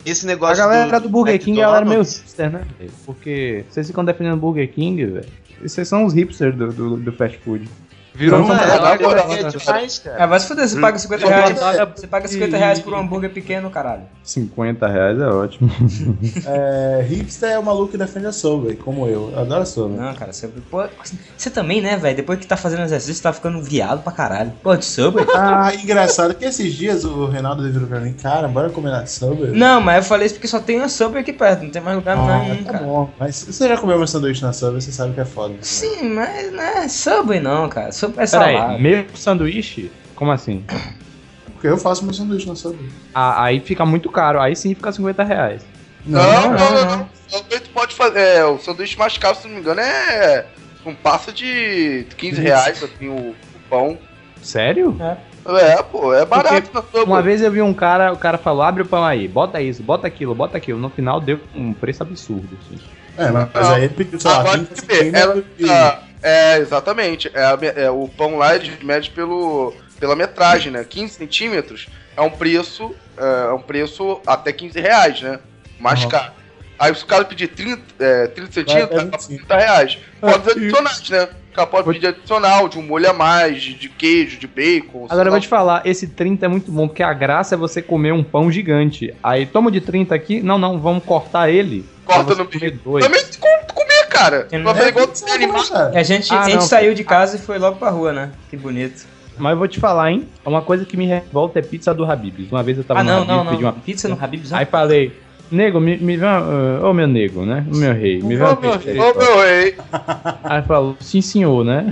Esse A negócio galera do, Burger King, ela era meio McDonald's, hipster, né? Porque vocês ficam defendendo Burger King, velho. Vocês são os hipsters do, do, do fast food. Virou Não, uma é, Agora, agora, é demais, É, cara. vai se fuder, você paga 50 Hum. reais. É. Você paga 50 reais por um hambúrguer pequeno, caralho. 50 reais é ótimo. [laughs] É, hipster é o maluco que defende a Subway, como eu. Eu adoro a Subway. Não, cara, você, pô, você também, né, velho? Depois que tá fazendo exercício, você tá ficando viado pra caralho. Pô, de Subway? Ah, engraçado que esses dias o Reinaldo virou pra mim, cara, bora comer na Subway? Não, mas eu falei isso porque só tem uma Subway aqui perto, não tem mais lugar Ah, nenhum, tá cara. bom. Mas se você já comeu meu sanduíche na Subway, você sabe que é foda. Sim, mas não é Subway não, cara. Sopa é. Aí, mesmo sanduíche? Como assim? Porque eu faço meu sanduíche na sopa. Ah, aí fica muito caro. Aí sim fica 50 reais. Não, não, não. não, não. O pode fazer. É, o sanduíche mais caro, se não me engano, é um passa de 15 reais, assim, o, o pão. Sério? É. É, pô, é barato Porque na sopa. Uma vez eu vi um cara, o cara falou, abre o pão aí, bota isso, bota aquilo, bota aquilo. No final deu um preço absurdo, assim. É, mas, mas aí ele pediu, sei 20, 20, é, exatamente. É, a é, o pão lá ele mede pelo, pela metragem, né? 15 centímetros é um preço. É, um preço até 15 reais, né? Mais Uhum. caro. Aí se o cara pedir 30, é, 30 centímetros, Vai é até 30 reais. Pode Ah, adicionar, né? O cara pode pedir adicional, de um molho a mais, de, de queijo, de bacon. Agora eu vou te falar, esse 30 é muito bom, porque a graça é você comer um pão gigante. Aí toma de 30 aqui, não, não, vamos cortar ele. Corta no meio. Também cara. Vai fazer igual Isso tem é bom, animal. cara. A gente, Ah, a gente não. saiu de casa e foi logo pra rua, né? Que bonito. Mas eu vou te falar, hein? Uma coisa que me revolta é pizza do Habib's. Uma vez eu tava ah, no não, Habib's, não, não. pedi uma Pizza no Habib's? Aí falei, nego, me, me vê uma. Ô meu nego, né? O meu rei, me vê uma Ô, meu pizza ô, meu rei. Aí falou, sim senhor, né?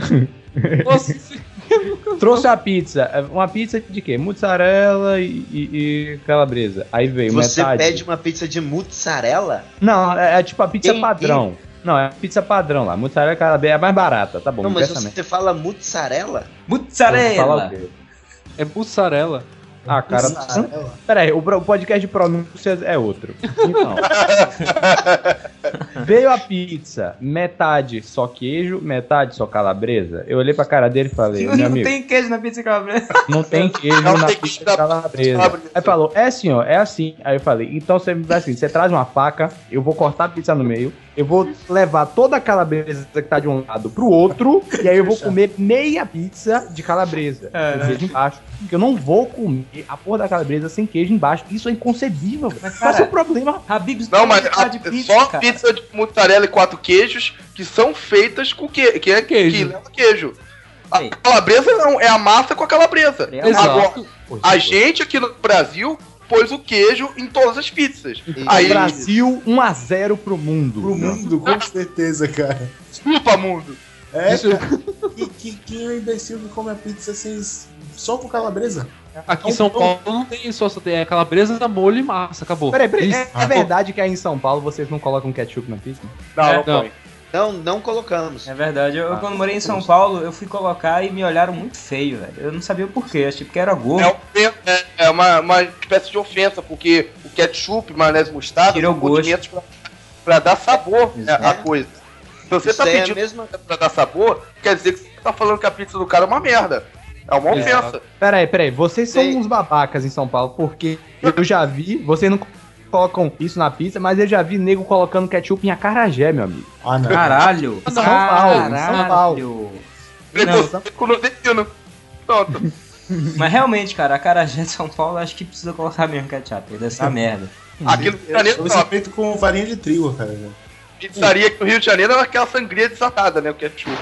Nossa, [laughs] Trouxe a pizza. Uma pizza de quê? Mussarela e, e- e calabresa. Aí veio Você metade. pede uma pizza de mozzarella? Não, é, é tipo a pizza padrão. Não, é a pizza padrão lá. Mussarela calabresa é mais barata, tá bom. não, mas você fala Mussarela! quê? é mussarela. Ah, cara. Mussarela. Pera aí, o, podcast de pronúncias é outro. Então. [laughs] Veio a pizza, metade só queijo, metade só calabresa. Eu olhei pra cara dele e falei, Não, meu não amigo, tem queijo na pizza calabresa. não tem queijo Não na tem pizza queijo calabresa. calabresa. Aí falou, é senhor, é assim. Aí eu falei, então você me faz assim, você traz uma faca, eu vou cortar a pizza no meio, eu vou levar toda a calabresa que tá de um lado pro outro, e aí eu vou [laughs] comer meia pizza de calabresa, com queijo embaixo. Porque eu não vou comer a porra da calabresa sem queijo embaixo. Isso é inconcebível, velho. Qual é o problema? Habib's Não, mas a- de pizza, só cara. pizza de mussarela e quatro queijos que são feitas com que, que é Queijo. que leva queijo. A calabresa não, é a massa com a calabresa. É a Agora, Exato. a gente aqui no Brasil pôs o queijo em todas as pizzas. Aí, Brasil 1x0 pro mundo. Pro mundo, com certeza, cara. desculpa, mundo. É, Isso- cara. E, que, quem é o imbecil que come a pizza sem, só com calabresa? Aqui em São Paulo não tem isso, só tem é calabresa, molho e massa, acabou. Peraí, peraí, é, é verdade que aí em São Paulo vocês não colocam ketchup na pizza? Não, É, não, não. Não, não colocamos. É verdade, eu, eu quando morei em São Paulo, eu fui colocar e me olharam muito feio, velho. Eu não sabia o porquê, achei que era gordo. É, é- é uma, uma espécie de ofensa, porque o ketchup, maionese mostarda Tira o são gosto. pra, pra dar sabor né, à coisa. Se você Isso tá é pedindo mesma. pra dar sabor, quer dizer que você tá falando que a pizza do cara é uma merda. É uma ofensa. Peraí, peraí, vocês são Sim. uns babacas em São Paulo, porque eu já vi, vocês não colocam isso na pizza, mas eu já vi nego colocando ketchup em acarajé, meu amigo. Ah, não. Caralho! São Paulo, São Caralho! Preconceito com o nordestino. Pronto. [laughs] Mas realmente, cara, a carajé de São Paulo acho que precisa colocar mesmo ketchup, dessa merda. Aqui no Rio de Janeiro, é não. feito com farinha de trigo, cara. Pizzaria aqui no Rio de Janeiro é aquela sangria desatada, né? O ketchup.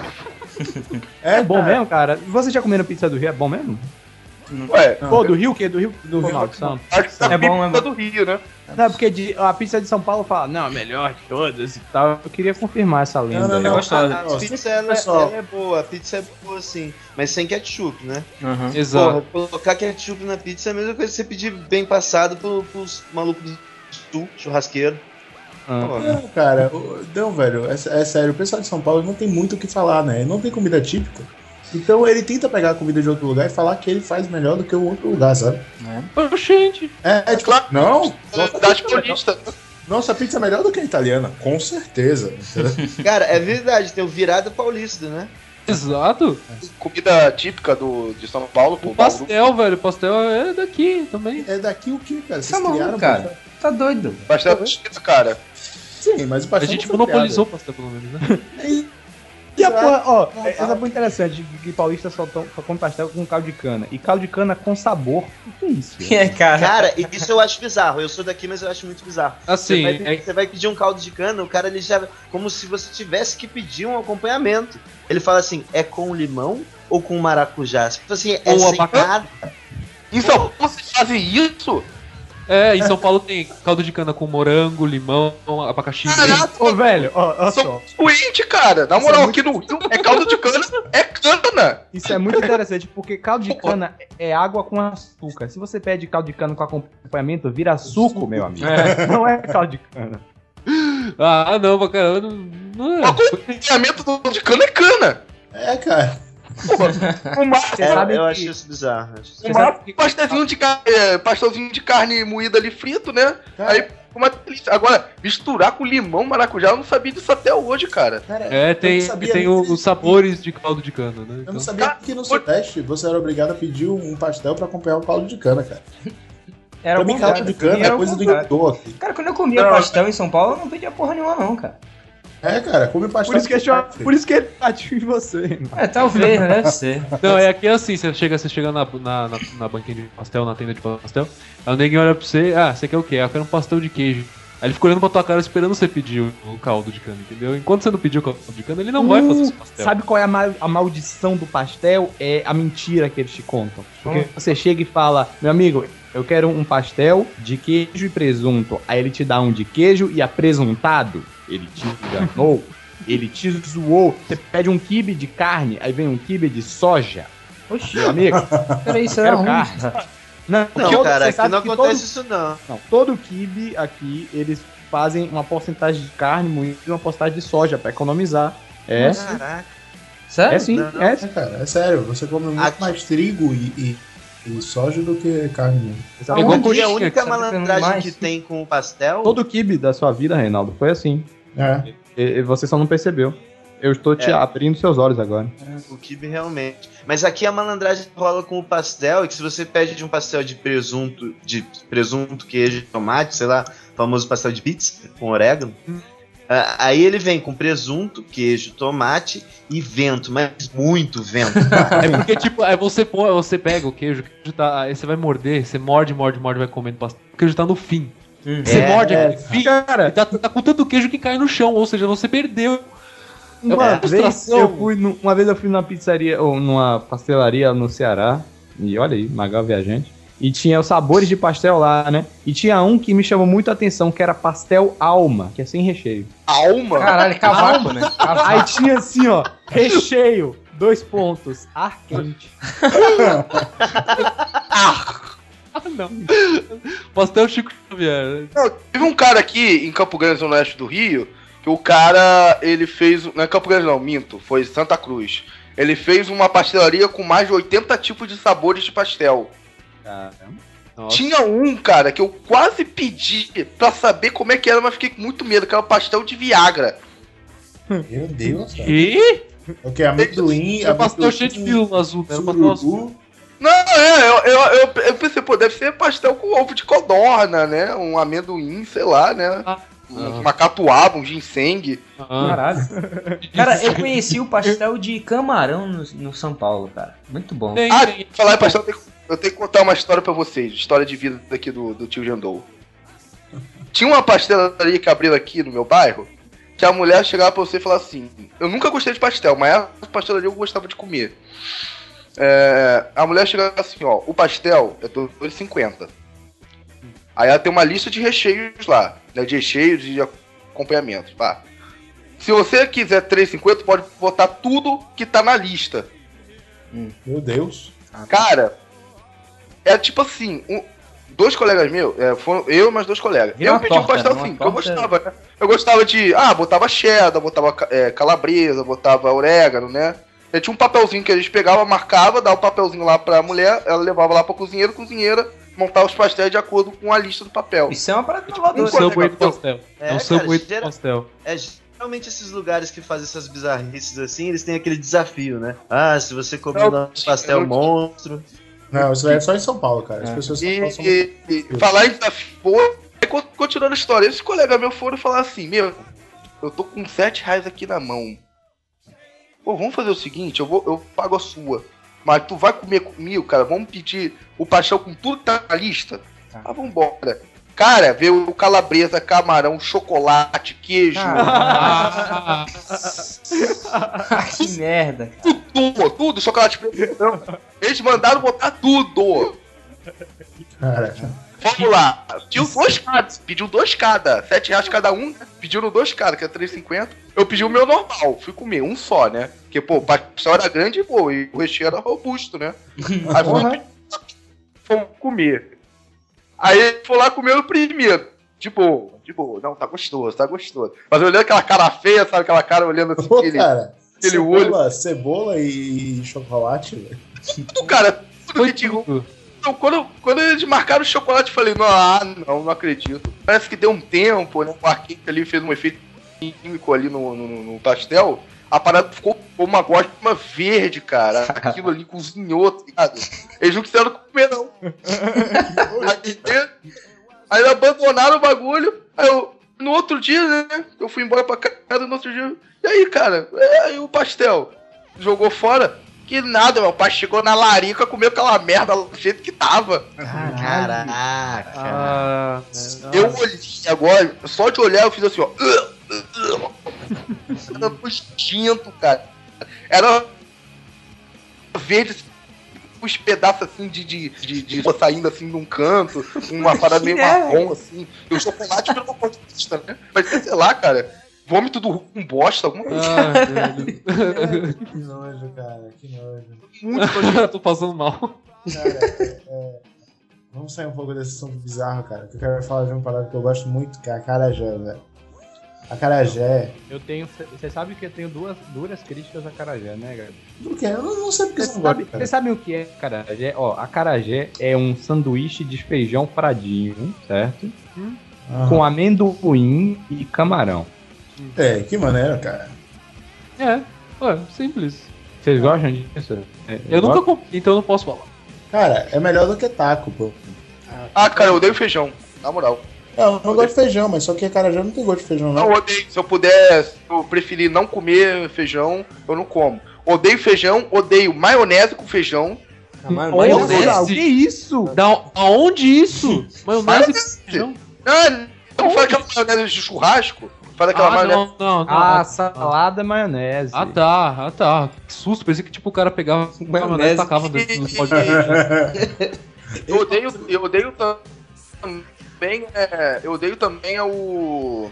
É bom mesmo, cara? Vocês já comeram pizza do Rio? É bom mesmo? Ué, Pô, do Rio o quê? Do Rio do Santos? acho que tá É bom, é pizza bom. do Rio, né? Não, porque de- a pizza de São Paulo fala, não, a melhor de todas e tal. Eu queria confirmar essa lenda. Não, não, não. gostosa. A, a pizza ela, pessoal. ela é boa, a pizza é boa sim, mas sem ketchup, né? Uhum. Exato. Porra, colocar ketchup na pizza é a mesma coisa que você pedir bem passado pro, pros malucos do sul, churrasqueiro. Ah. Porra. Não, cara, não, velho, é, é sério, o pessoal de São Paulo não tem muito o que falar, né? Não tem comida típica. Então ele tenta pegar a comida de outro lugar e falar que ele faz melhor do que o outro lugar, sabe? Oxente. É, é tipo, não, Das paulistas. nossa pizza é melhor do que a italiana, com certeza. [laughs] Cara, é verdade, tem o virada paulista, né? Exato. Comida típica do, de São Paulo, pô. O pastel, velho. Pastel é daqui também. É daqui o que, cara? Vocês Tá criaram, cara. pastel? Tá doido. Bastante escrito, cara. Sim, mas o A pastel gente não foi monopolizou o pastel, pelo menos, né? E a porra, ó, Não, essa porra interessante, que paulista só, tão, só come pastel com caldo de cana. E caldo de cana com sabor. O que é isso? É, cara. Cara, e isso eu acho bizarro. Eu sou daqui, mas eu acho muito bizarro. Assim, você, vai, é- você vai pedir um caldo de cana, o cara ele já. Como se você tivesse que pedir um acompanhamento. Ele fala assim: é com limão ou com maracujá? Tipo assim, é Ou sem abacate. nada. Em São Paulo vocês fazem isso? É, em São Paulo tem caldo de cana com morango, limão, abacaxi. Caraca, Ô, velho, ó, ó só. doente, cara. Na Isso moral, é aqui no Rio é caldo de cana, é cana. Isso é muito interessante, porque caldo de cana é água com açúcar. Se você pede caldo de cana com acompanhamento, vira suco, meu amigo. É. Não é caldo de cana. Ah, não, pra caramba. Não, não O é. acompanhamento do de cana é cana. É, cara. O mar, Você É, sabe eu que- acho isso bizarro. o pastelzinho de, ca- é, pastelzinho de carne moída ali frito, né? Cara, Aí, uma delícia. Agora, misturar com limão, maracujá, eu não sabia disso até hoje, cara. cara, É, tem, tem o- os sabores de caldo de cana, né? Eu Então, não sabia que no Sudeste você era obrigado a pedir um pastel pra acompanhar o caldo de cana, cara. Era pra o mim, caldo de cana Era é o coisa do interior. Cara, quando eu comia Não, pastel em São Paulo, eu não pedia porra nenhuma, não, cara. É, cara, come pastel. Por isso que, é cho- por isso que ele batiu em você, irmão. É, talvez, né? Deve ser. Não, é aqui assim, você chega, você chega na, na, na, na banquinha de pastel, na tenda de pastel, aí o neguinho olha pra você, ah, você quer o quê? Ah, eu quero um pastel de queijo. Aí ele fica olhando pra tua cara esperando você pedir o, caldo de cana, entendeu? Enquanto você não pedir o caldo de cana, ele não vai fazer esse pastel. Sabe qual é a, mal- a maldição do pastel? É a mentira que eles te contam. Porque você chega e fala, meu amigo, eu quero um pastel de queijo e presunto. Aí ele te dá um de queijo e apresuntado. Ele te enganou. [laughs] ele te zoou. Você pede um quibe de carne, aí vem um quibe de soja. Oxi, meu amigo, Peraí, isso quero era carne. ruim. Não, Não, todo- cara, aqui não acontece todo- isso não. Não, todo quibe aqui, eles fazem uma porcentagem de carne moída e uma porcentagem de soja pra economizar. É, Caraca. Sério? é sim, Não. é. É, cara, é sério, você come muito Aqui- mais trigo e, e, e soja do que carne. mesmo. É igual Onde coxinha, a única que sabe malandragem mais. que tem com o pastel. Todo quibe da sua vida, Reinaldo, foi assim. É. E, e você só não percebeu. Eu estou te É. abrindo seus olhos agora. O kibe realmente. Mas aqui a malandragem rola com o pastel, e que se você pede de um pastel de presunto, de presunto, queijo, tomate, sei lá, famoso pastel de pizza, com orégano. ah, Aí ele vem com presunto, queijo, tomate e vento, mas muito vento. [laughs] É porque, tipo, aí você, põe, você pega o queijo, o queijo tá, aí você vai morder, você morde, morde, morde, vai comendo pastel. O queijo tá no fim. Você É, morde é, fim, cara, tá, tá com tanto queijo que cai no chão, ou seja, você perdeu. É Uma uma vez eu fui uma vez eu fui numa pizzaria ou numa pastelaria no Ceará. E olha aí, Magal viajante. E tinha os sabores de pastel lá, né? E tinha um que me chamou muito a atenção, que era pastel alma, que é sem recheio. Alma? Caralho, cavaco, né? Aí Cavaco. tinha assim, ó, recheio, dois pontos, ar quente. [laughs] Ah, não. Pastel Chico Xavier. Não, teve um cara aqui em Campo Grande, no oeste do Rio, que o cara, ele fez. Não é Campo Grande, não, minto, foi Santa Cruz. Ele fez uma pastelaria com mais de 80 tipos de sabores de pastel. Nossa. Tinha um, cara, que eu quase pedi pra saber como é que era, mas fiquei com muito medo, que era o pastel de Viagra. Meu Deus, cara. E? O que? Amendoim, É pastel cheio de pílula azul, né? Pastel azul. Não, é, eu, eu, eu, eu pensei, pô, deve ser pastel com ovo de codorna, né? Um amendoim, sei lá, né? Ah. Um- Uma catuaba, um ginseng. Ah. Caralho. [laughs] Cara, eu conheci o pastel de camarão no, no São Paulo, cara. Muito bom. Tem, Ah, tem. falar em pastel, tenho, eu tenho que contar uma história pra vocês. História de vida aqui do, do tio Jandou. Tinha uma pastelaria que abriu aqui no meu bairro, que a mulher chegava pra você e falava assim: Eu nunca gostei de pastel, mas essa pastelaria eu gostava de comer. É, a mulher chegava assim: Ó, o pastel é R$ 2,50. Aí ela tem uma lista de recheios lá, né? De recheios e de acompanhamentos. Pá. Se você quiser R$ 3,50, pode botar tudo que tá na lista. Meu Deus. Cara, é tipo assim, um- dois colegas meus, é, foram eu e mais dois colegas. Vira eu pedi um torta, pastel né? Uma assim, eu gostava, né? Eu gostava de. Ah, botava cheddar, botava é, calabresa, botava orégano, né? Eu tinha um papelzinho que eles pegavam, marcava, dava o papelzinho lá pra mulher, ela levava lá pra cozinheiro, cozinheira montava os pastéis de acordo com a lista do papel. Isso é uma parada É um inovadora. subway do pastel. É, É um do gera- pastel. É, geralmente esses lugares que fazem essas bizarrices assim, eles têm aquele desafio, né? Ah, se você comer um pastel monstro. Não, isso é só em São Paulo, cara. As É. pessoas E, Paulo são e- e falar em desafio, continuando a história, esses colegas meus foram falar assim, meu, eu tô com 7 reais aqui na mão. Pô, vamos fazer o seguinte, eu, vou, eu pago a sua. Mas tu vai comer comigo, cara, vamos pedir o pastel com tudo que tá na lista? Ah, vambora. Cara, veio o calabresa, camarão, chocolate, queijo, Ah, [laughs] que merda. tudo, tudo, chocolate preto. Eles mandaram botar tudo. Cara, Vamos lá. Pediu dois cada. Pediu dois cada. Sete reais cada um. né? Pediram dois cada, que é 3,50. Eu pedi o meu normal. Fui comer um só, né? Porque, pô, o pastel era grande pô, e o recheio era robusto, né? [laughs] Aí fomos, fomos comer. Aí ele foi lá comer o primeiro. De boa, de boa. Não, tá gostoso, tá gostoso. Mas olhando aquela cara feia, sabe? Aquela cara olhando assim, Pô, aquele, cara. aquele cebola, cebola e chocolate, velho. tudo, cara. Tudo Foi que tudo. Então, quando, quando eles marcaram o chocolate, eu falei, não, ah, não, não acredito. Parece que deu um tempo, né? O arquinho ali fez um efeito químico ali no, no, no pastel. A parada ficou uma gosma verde, cara. Aquilo ali cozinhou, tá ligado? Eles não quiseram comer, não. [laughs] aí, aí abandonaram o bagulho. Aí eu, no outro dia, né? Eu fui embora pra casa no outro dia. E aí, cara? É, e o pastel? Jogou fora? Que nada, meu pai chegou na larica, comeu aquela merda do jeito que tava. Caraca. Ah, Eu olhei agora, só de olhar eu fiz assim, ó. [laughs] Era nojento, cara. Era verde, assim, uns pedaços assim de, de, de, de saindo assim de um canto, uma parada meio marrom, assim. E o chocolate virou uma coisa, né? Mas sei lá, cara. Vômito do com bosta, alguma coisa. ah, velho. [laughs] Que nojo, cara. Que nojo. Muito nojento. [laughs] Tô passando mal. Cara, é- é, vamos sair um pouco desse assunto bizarro, cara. Que eu quero falar de uma parada que eu gosto muito, que é a carajé, velho. A carajé. Eu tenho. Você sabe que eu tenho duas duras críticas a Carajé, né, cara? Por quê? Eu não, sei porque Você não sabe, gosta, cara. você sabe o que é carajé? Ó, a carajé é um sanduíche de feijão fradinho, certo? Aham. Com amendoim e camarão. É, que maneira, cara. É, ué, simples. Vocês gostam disso? É, Eu nunca comi, então eu não posso falar. Cara, é melhor do que taco, pô. Ah, cara, eu odeio feijão. Na moral. Não, eu não gosto de feijão, mas só que acarajé não tem gosto de feijão, Não não. odeio. Se eu puder, se eu preferir não comer feijão, eu não como. Odeio feijão, odeio maionese com feijão. A maionese. Maionese? o que é isso? Da, aonde isso? Maionese com feijão? Ah, não faz aquela maionese de churrasco? Faz aquela Ah, maionese. não, não, não. Ah, salada maionese. Ah tá, ah tá. Que susto, pensei que tipo o cara pegava maionese e tacava no, [laughs] pó de. Eu odeio, eu odeio também. É, eu odeio também é o.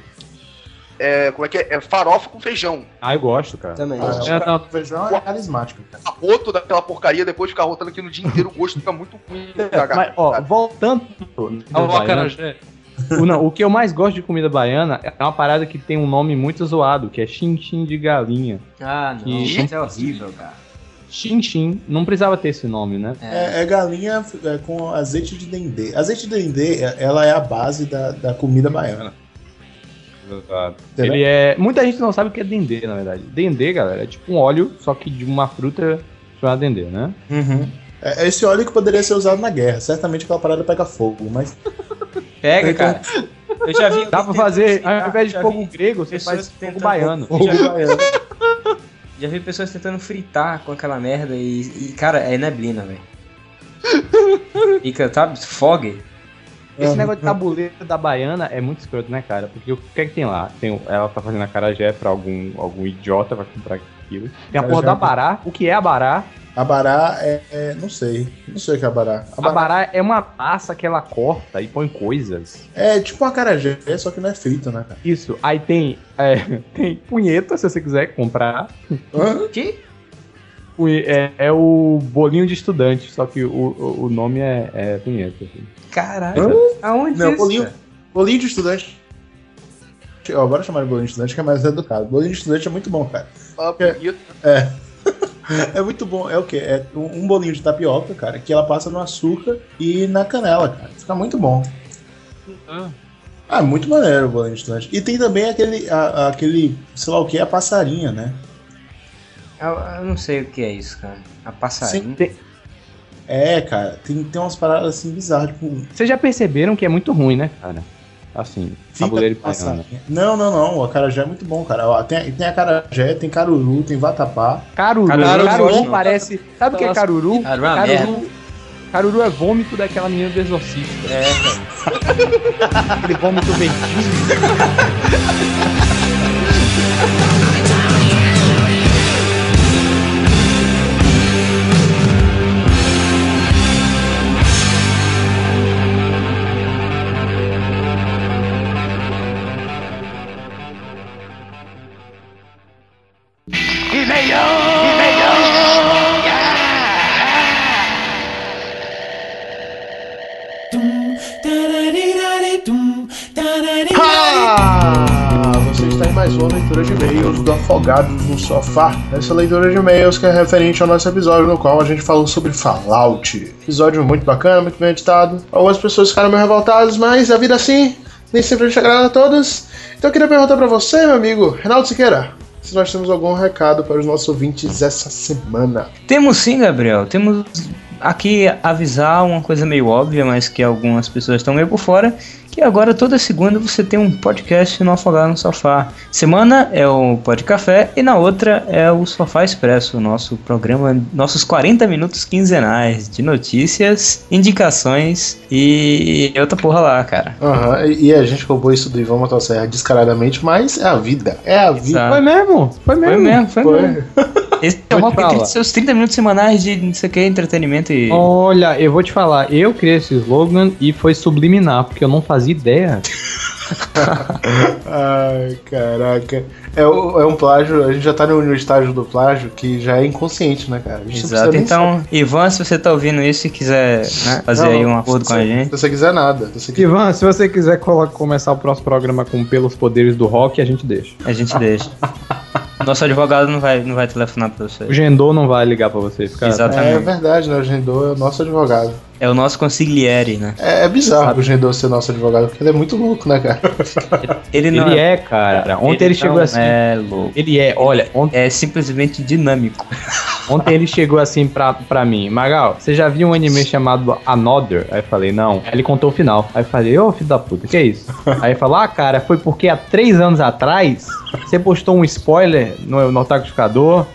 É, como é que é? É farofa com feijão. Ah, eu gosto, cara. Também. Ah, É, não. feijão é carismático, cara. Arroto daquela porcaria, depois ficar rotando aqui no dia inteiro, o gosto fica muito ruim. [laughs] Mas, ó, cara. voltando pro Ah, o baiano, acarajé. [laughs] o, não, o que eu mais gosto de comida baiana é uma parada que tem um nome muito zoado, que é chin-chin de galinha. Ah, não. Que- Isso é horrível, cara. Chin-chin, não precisava ter esse nome, né? É, é galinha é, com azeite de dendê. Azeite de dendê, é- ela é a base da, da comida baiana. Entendeu? Ele é. Muita gente não sabe o que é dendê, na verdade. Dendê, galera, é tipo um óleo, só que de uma fruta chamada dendê, né? Uhum. É é esse óleo que poderia ser usado na guerra. Certamente aquela parada pega fogo, mas. [laughs] Pega, Então- cara. Eu já vi. Dá pra fazer, ao invés de fogo grego, você faz fogo baiano. Fogo baiano. [laughs] Já vi pessoas tentando fritar com aquela merda e, e, cara, é neblina, velho. [laughs] Fica, sabe, fog. Esse negócio de tabuleiro da baiana é muito escroto, né, cara? Porque o que é que tem lá? Tem, ela tá fazendo a carajé pra algum, algum idiota vai comprar aquilo. Tem a porra da bará. O que é a bará? Abará é, é- Não sei. Não sei o que é abará. A bará é uma massa que ela corta e põe coisas. É tipo uma acarajé, só que não é frito, né, cara? Isso. Aí tem, é, [laughs] tem punheta, se você quiser comprar. Hã? Que? É, é o bolinho de estudante, só que o, o, o nome é, é punheta. assim. Caralho. Aonde Não, isso? bolinho, bolinho de estudante. Ó, bora chamar de bolinho de estudante que é mais educado. Bolinho de estudante é muito bom, cara. Bonito. É. É muito bom. É o quê? É um bolinho de tapioca, cara, que ela passa no açúcar e na canela, cara. Fica muito bom. Ah. Ah, muito maneiro o bolinho de estudante. E tem também aquele, a- aquele, sei lá o que, a passarinha, né? Eu, eu não sei o que é isso, cara. A passarinho. Tem- É, cara, tem, tem umas paradas assim bizarras, tipo, Vocês já perceberam que é muito ruim, né, cara? Assim, Fica tabuleiro baiano. Não, não, não. O acarajé é muito bom, cara. Ó, tem, tem acarajé, tem caruru, tem vatapá. Caruru, Caruru, caruru, não. parece. Sabe o que é caruru? Caruru é Caruru, caruru é vômito daquela menina do exorcista. É, cara. [laughs] Aquele vômito verdinho. [laughs] Afogados no Sofá. Essa leitura de e-mails que é referente ao nosso episódio no qual a gente falou sobre Fallout. Episódio muito bacana, muito bem editado. Algumas pessoas ficaram meio revoltadas, mas a vida assim, nem sempre a gente agrada a todas. Então eu queria perguntar pra você, meu amigo, Renato Siqueira, se nós temos algum recado para os nossos ouvintes essa semana. Temos sim, Gabriel. Temos aqui avisar uma coisa meio óbvia, mas que algumas pessoas estão meio por fora, que agora toda segunda você tem um podcast no Afogar no Sofá. Semana é o Pod Café e na outra é o Sofá Expresso, nosso programa, nossos 40 minutos quinzenais de notícias, indicações e outra porra lá, cara. Aham, e, e a gente roubou isso do Ivan Motosserra descaradamente, mas é a vida. É a vida. Exato. Foi mesmo? Foi mesmo. Foi mesmo, foi, Foi. mesmo. Esse é o seus 30 minutos semanais de não sei o que, entretenimento e. Olha, eu vou te falar, eu criei esse slogan e foi subliminar, porque eu não fazia ideia. [laughs] Ai, caraca. É, é um plágio, a gente já tá no, no estágio do plágio que já é inconsciente, né, cara? Exato. Então, Ivan, se você tá ouvindo isso e quiser né, fazer Não, aí um acordo com a gente, Se você quiser nada. Se você quiser... Ivan, se você quiser colo- começar o próximo programa com pelos poderes do rock, a gente deixa. a gente deixa. [laughs] Nosso advogado não vai, não vai telefonar pra você. O Gendô não vai ligar pra você, fica. Exato. É Exatamente. verdade, né? O Gendô é o nosso advogado. É o nosso consigliere, né? É, é bizarro o Gendô ser nosso advogado, porque ele é muito louco, né, cara? [laughs] Ele não Ele é, cara. Ontem ele, chegou não assim. É louco. Ele é, olha, ontem, É simplesmente dinâmico. [laughs] ontem ele chegou assim pra, pra mim. Magal, você já viu um anime chamado Another? Aí eu falei, não. Aí ele contou o final. Aí eu falei, ô filho da puta, que é isso? Aí ele falou, ah, cara, foi porque há três anos atrás você postou um spoiler no, no Otakuficador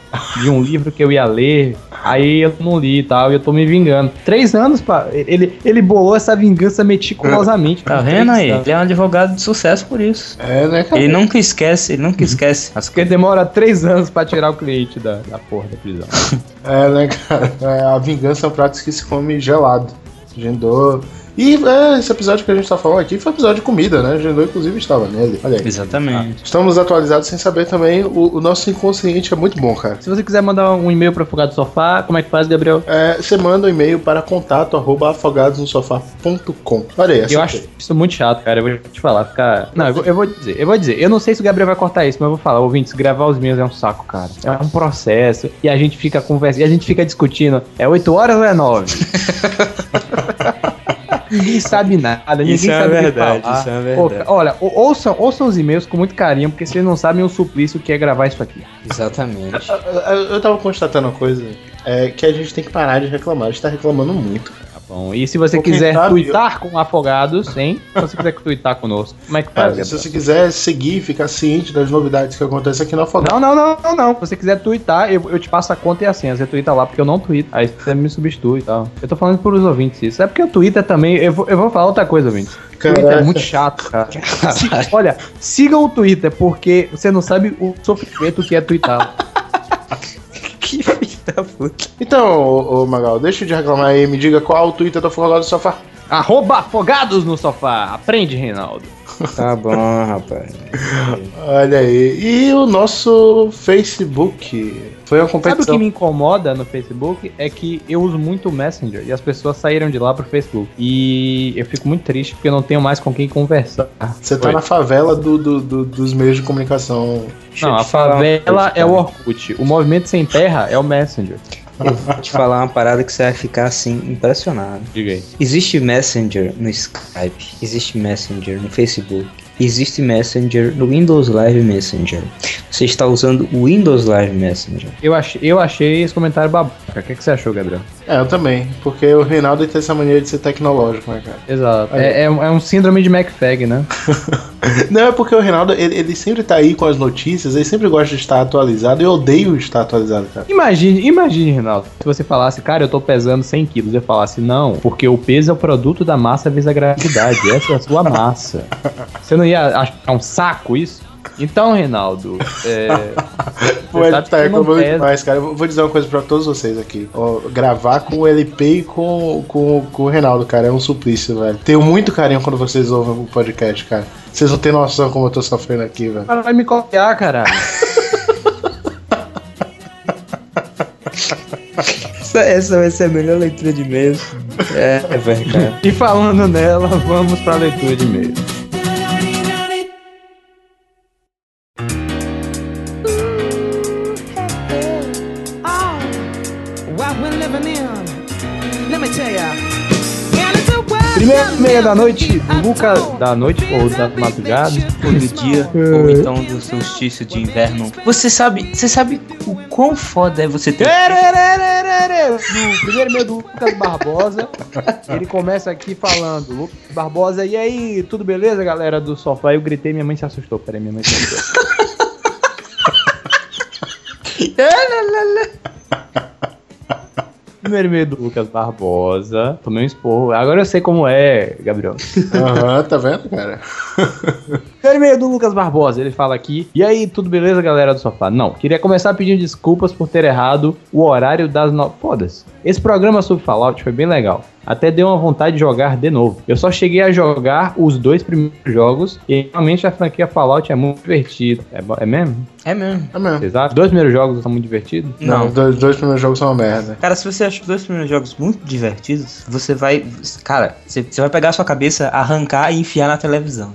de um livro que eu ia ler. Aí eu não li e tal, e eu tô me vingando. Três anos, pá. Ele, ele bolou essa vingança meticulosamente. Tá vendo aí? Ele é um advogado de sucesso por isso. É, né, cara? Ele nunca esquece, ele nunca esquece as Porque demora três anos pra tirar o cliente da, da porra da prisão. É, né, cara? É, a vingança é um prato que se come gelado. Gendô. E é, esse episódio que a gente tá falando aqui foi um episódio de comida, né? Gendô, inclusive, estava nele. Olha aí. Exatamente. Estamos atualizados sem saber também. O, o nosso inconsciente é muito bom, cara. Se você quiser mandar um e-mail pro Afogado Sofá, como é que faz, Gabriel? É, você manda um e-mail para contato arroba afogadosnosofá.com. Olha aí, Eu acertei. acho isso muito chato, cara. Eu vou te falar, ficar. Não, eu vou, eu vou dizer, eu vou dizer. Eu não sei se o Gabriel vai cortar isso, mas eu vou falar, ouvintes, gravar os meus é um saco, cara. É um processo. E a gente fica conversando, e a gente fica discutindo. É 8 horas ou é 9? [laughs] Ninguém [laughs] sabe nada, ninguém Isso é sabe que verdade, falar. isso é verdade. olha, ou- ouçam, ouçam os e-mails com muito carinho, porque vocês não sabem o suplício que é gravar isso aqui. Exatamente. Eu, eu- eu tava constatando uma coisa, é que a gente tem que parar de reclamar. A gente tá reclamando muito. Bom. E se você quiser sabe, twittar com afogados, hein? Se você quiser twittar conosco, como é que faz, Cara, se você quiser seguir ficar ciente das novidades que acontecem aqui no Afogado. Não, não, não, não, não. Se você quiser twittar, eu, eu te passo a conta e a senha. Você twitta lá, porque eu não twito. Aí você me substitui e tal. Eu tô falando pros ouvintes isso. É porque o Twitter também. Eu vou, eu vou falar outra coisa, ouvintes. O Twitter é Caraca. muito chato, cara. [laughs] Olha, sigam o Twitter, porque você não sabe o sofrimento que é twittar. [laughs] que da puta. Então, ô, ô, Magal, deixa de reclamar aí. Me diga qual o Twitter do Afogado do Sofá. Arroba afogados no sofá. Aprende, Reinaldo. Tá bom, rapaz. [laughs] Olha aí. E o nosso Facebook. Foi uma Sabe o competição. que me incomoda no Facebook? É que eu uso muito o Messenger e as pessoas saíram de lá pro Facebook. E eu fico muito triste porque eu não tenho mais com quem conversar. Você tá Oi. na favela do, do- do- dos meios de comunicação. Não, a favela é o Orkut. O movimento sem terra é o Messenger. Eu vou te falar uma parada que você vai ficar assim, impressionado. Diga aí. Existe Messenger no Skype, existe Messenger no Facebook, existe Messenger no Windows Live Messenger. Você está usando o Windows Live Messenger. Eu achei, eu achei esse comentário babaca. O que, que você achou, Gabriel? É, eu também. Porque o Reinaldo tem essa maneira de ser tecnológico, né, cara? Exato. É, é um é um síndrome de MacFag, né? [laughs] [laughs] Não, é porque o Reinaldo, ele, ele sempre tá aí com as notícias, ele sempre gosta de estar atualizado. Eu odeio estar atualizado, cara. Imagine, imagine, Rinaldo, se você falasse, cara, eu tô pesando 100 quilos. Eu falasse, não, porque o peso é o produto da massa vezes a gravidade. Essa é a sua massa. [laughs] Você não ia achar um saco isso? Então, Reinaldo, é, [laughs] sabe tá não reclamando demais, cara. Eu vou- dizer uma coisa pra todos vocês aqui. Ó, gravar com o LP e com, com, com o Reinaldo, cara, é um suplício, velho. Tenho muito carinho quando vocês ouvem o podcast, cara. Vocês não têm noção como eu tô sofrendo aqui, velho. Cara, vai me copiar, caralho. [laughs] Essa, vai ser a melhor leitura de e-mails. É, é velho, cara. E falando nela, vamos pra leitura de e-mail. Meia da noite, Luca da noite ou da madrugada. Ou do dia, ou então do solstício de inverno. Você sabe, você sabe o quão foda é você ter. No primeiro meio do Lucas Barbosa, ele começa aqui falando, Lucas Barbosa, e aí, tudo beleza, galera do sofá? Eu gritei, minha mãe se assustou. Peraí, minha mãe se assustou. [laughs] Primeiro meio do Lucas Barbosa, tomei um esporro. Agora eu sei como é, Gabriel. Aham, tá vendo, cara? [laughs] Primeiro meio do Lucas Barbosa, ele fala aqui. E aí, tudo beleza, galera do sofá? Não, queria começar pedindo desculpas por ter errado o horário das no... Foda-se. Esse programa sobre Fallout foi bem legal. Até deu uma vontade de jogar de novo. Eu só cheguei a jogar os dois primeiros jogos e realmente a franquia Fallout é muito divertida. É, bo- é mesmo? É mesmo. É mesmo. Acham? Os dois primeiros jogos são muito divertidos? Não, Não. os dois, dois primeiros jogos são uma merda. Cara, se você acha os dois primeiros jogos muito divertidos, você vai. Cara, você, você vai pegar a sua cabeça, arrancar e enfiar na televisão.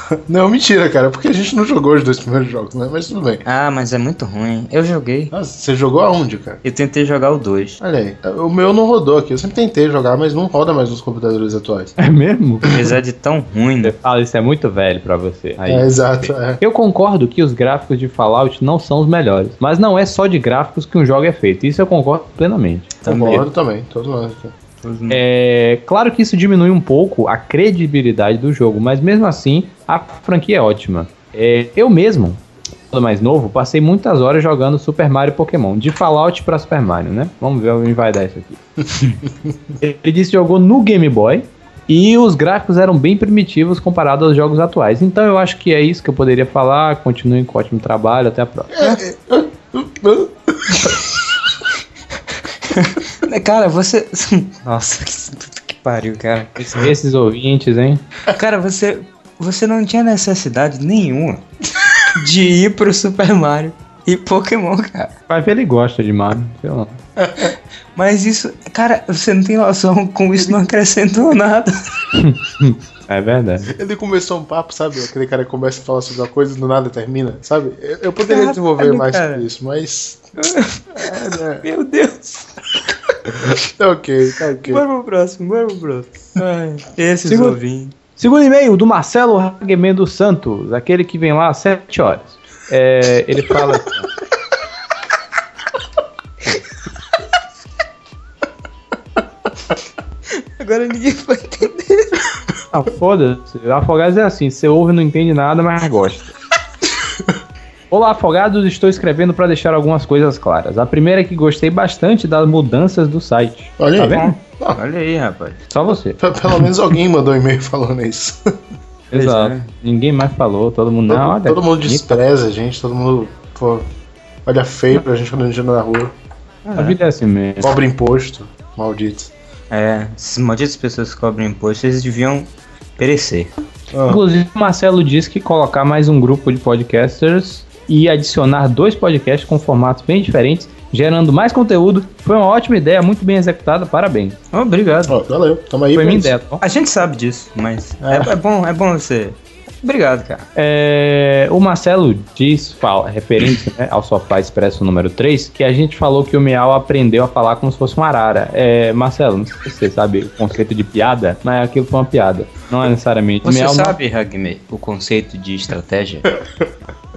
[laughs] Não, mentira, cara, porque a gente não jogou os dois primeiros jogos, né? Mas tudo bem. Ah, mas é muito ruim. Eu joguei. Nossa, você jogou aonde, cara? Eu tentei jogar o 2. Olha aí, o meu não rodou aqui. Eu sempre tentei jogar, mas não roda mais nos computadores atuais. É mesmo? Apesar de tão ruim, né? Fala, isso é muito velho pra você. Aí, É, exato, é. Eu concordo que os gráficos de Fallout não são os melhores, mas não é só de gráficos que um jogo é feito. Isso eu concordo plenamente. Concordo também, todo mundo aqui. É claro que isso diminui um pouco a credibilidade do jogo, mas mesmo assim a franquia é ótima. É, eu mesmo, quando mais novo, passei muitas horas jogando Super Mario Pokémon, de Fallout pra Super Mario, né? Vamos ver onde vai dar isso aqui. [laughs] Ele disse que jogou no Game Boy. E os gráficos eram bem primitivos comparados aos jogos atuais. Então eu acho que é isso que eu poderia falar. Continuem com ótimo trabalho. Até a próxima. [laughs] Cara, você. [laughs] Nossa, que, que pariu, cara. Esses ouvintes, hein? Cara, você. Você não tinha necessidade nenhuma [laughs] de ir pro Super Mario e Pokémon, cara. Vai ver, ele gosta de Mario. Sei lá. [laughs] Mas isso. Cara, você não tem noção como isso não acrescentou nada. É verdade. Ele começou um papo, sabe? Aquele cara que começa a falar sobre uma coisa e do nada termina, sabe? Eu, eu poderia Caralho, desenvolver mais cara. sobre isso, mas. É, né? Meu Deus. Tá ok, tá ok. Bora pro próximo, bora pro próximo. Ai, esses Segundo- ouvintes. Segundo e-mail do Marcelo Hageman dos Santos, aquele que vem lá às 7 horas. É, ele fala. assim, [laughs] Agora ninguém vai entender. Ah, foda-se. Afogados é assim, você ouve e não entende nada, mas gosta. Olá, afogados, estou escrevendo para deixar algumas coisas claras. A primeira é que gostei bastante das mudanças do site. Olha tá aí. vendo? Olha aí, rapaz. Só você. Pe- Pelo menos alguém mandou um e-mail falando isso. Exato. é. Ninguém mais falou, todo mundo. Todo, Não, olha, todo mundo despreza a gente, todo mundo pô, olha feio pra gente quando a gente anda na rua. A vida é assim mesmo. Cobra imposto, maldito. É, essas malditas pessoas que cobrem imposto, eles deviam perecer. Ah, Inclusive, o Marcelo disse que colocar mais um grupo de podcasters e adicionar dois podcasts com formatos bem diferentes, gerando mais conteúdo, foi uma ótima ideia, muito bem executada, parabéns. Obrigado. ó, valeu, tamo aí. Foi minha ideia, tá bom? A gente sabe disso, mas É. é, é bom, é bom você. Obrigado, cara. É, o Marcelo diz, fala, referente né, ao Sofá Expresso número 3, que a gente falou que o Miau aprendeu a falar como se fosse uma arara. É, Marcelo, não sei se você sabe o conceito de piada, mas aquilo foi uma piada. Não é necessariamente. Você Miau não- sabe, Hagme, o conceito de estratégia? [laughs]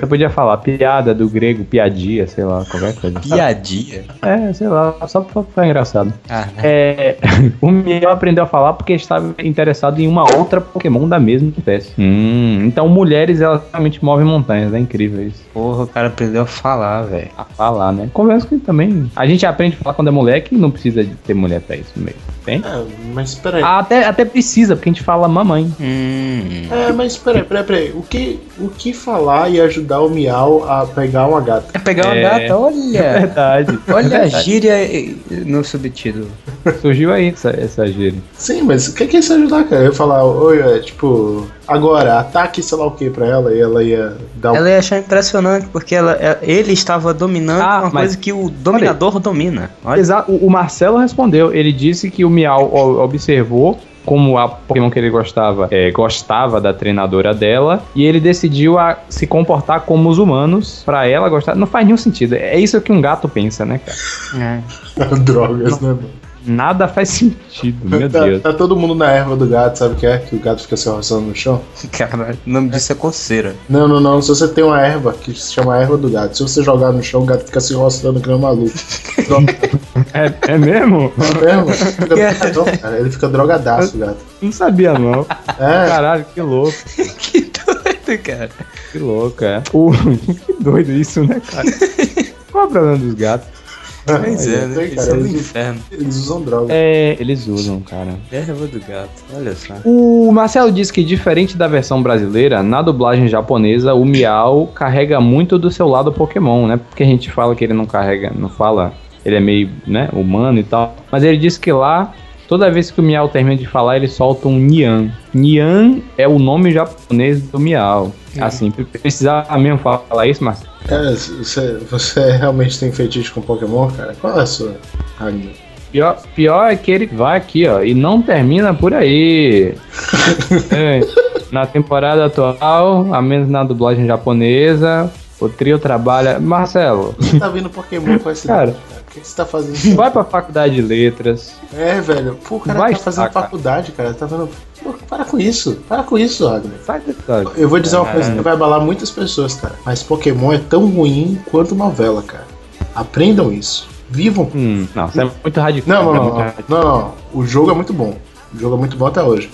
Você podia falar piada do grego, piadia, sei lá, qualquer coisa. Piadia. É, sei lá, só pra ficar engraçado. Ah, É, [laughs] o Miau aprendeu a falar porque estava interessado em uma outra Pokémon da mesma espécie. Hum, então mulheres, elas realmente movem montanhas, é incrível isso. porra, o cara aprendeu a falar, velho. A falar, né? Conversa que também. A gente aprende a falar quando é moleque e não precisa de ter mulher pra isso mesmo. Tem? É, mas peraí. Até, até precisa, porque a gente fala mamãe. Hum. É, mas peraí, peraí, peraí. O que, o que falar e ajudar o Miau a pegar uma gata? É pegar uma É. gata, olha. [laughs] Verdade. Olha a gíria no subtítulo. Surgiu aí essa, essa gíria. Sim, mas o que que é isso ajudar, cara? Eu ia falar, oi, é, tipo, agora, ataque sei lá o que pra ela e ela ia dar um. Ela ia achar impressionante, porque ela, é- ele estava dominando Ah, uma coisa que o dominador domina. Olha. Exato. O, o Marcelo respondeu. Ele disse que o Miau observou como a Pokémon que ele gostava é, gostava da treinadora dela e ele decidiu a se comportar como os humanos pra ela gostar. Não faz nenhum sentido. É isso que um gato pensa, né, cara? É. [laughs] Drogas, né, mano? Nada faz sentido, meu Tá, Deus. tá todo mundo na erva do gato, sabe o que é? Que o gato fica se roçando no chão? Caralho, o nome disso é coceira. Não, não, não. Se você tem uma erva que se chama erva do gato, se você jogar no chão, o gato fica se roçando que nem um maluco. [laughs] É, é mesmo? mesmo? Fica [laughs] drogadão, cara. Ele fica drogadaço, o gato. Não sabia, não. É, Caralho, que louco. [laughs] que doido, cara. Que louco, é. O... que doido isso, né, cara? Qual é o problema dos gatos? Pois é, né? cara, Eles são do eles- inferno. eles usam droga. É, eles usam, cara. Erva do gato, olha só. O Marcelo diz que, diferente da versão brasileira, na dublagem japonesa, o Miau carrega muito do seu lado Pokémon, né? Porque a gente fala que ele não carrega, não fala, ele é meio, né, humano e tal. Mas ele disse que lá, toda vez que o Miau termina de falar, ele solta um Nian. Nian é o nome japonês do Miau. Assim, precisava mesmo falar isso, Marcelo? É, você, você realmente tem fetiche com Pokémon, cara? Qual é a sua? Pior, pior é que ele vai aqui, ó, e não termina por aí. [laughs] É. Na temporada atual, a menos na dublagem japonesa, o trio trabalha. Marcelo, [laughs] Você tá vendo Pokémon com esse Cara. cara? Por que você tá fazendo isso? [laughs] vai pra faculdade de letras. É, velho. Pô, o cara Vai tá fazendo estar, faculdade, cara. Tá vendo. Pô, para com isso. Para com isso, Agner. Sai. Eu vou dizer uma É. coisa que vai abalar muitas pessoas, cara. Mas Pokémon é tão ruim quanto novela, cara. Aprendam isso. Vivam. Hum, não, isso é muito radical. Não, não, é não, não. O jogo é muito bom. O jogo é muito bom até hoje.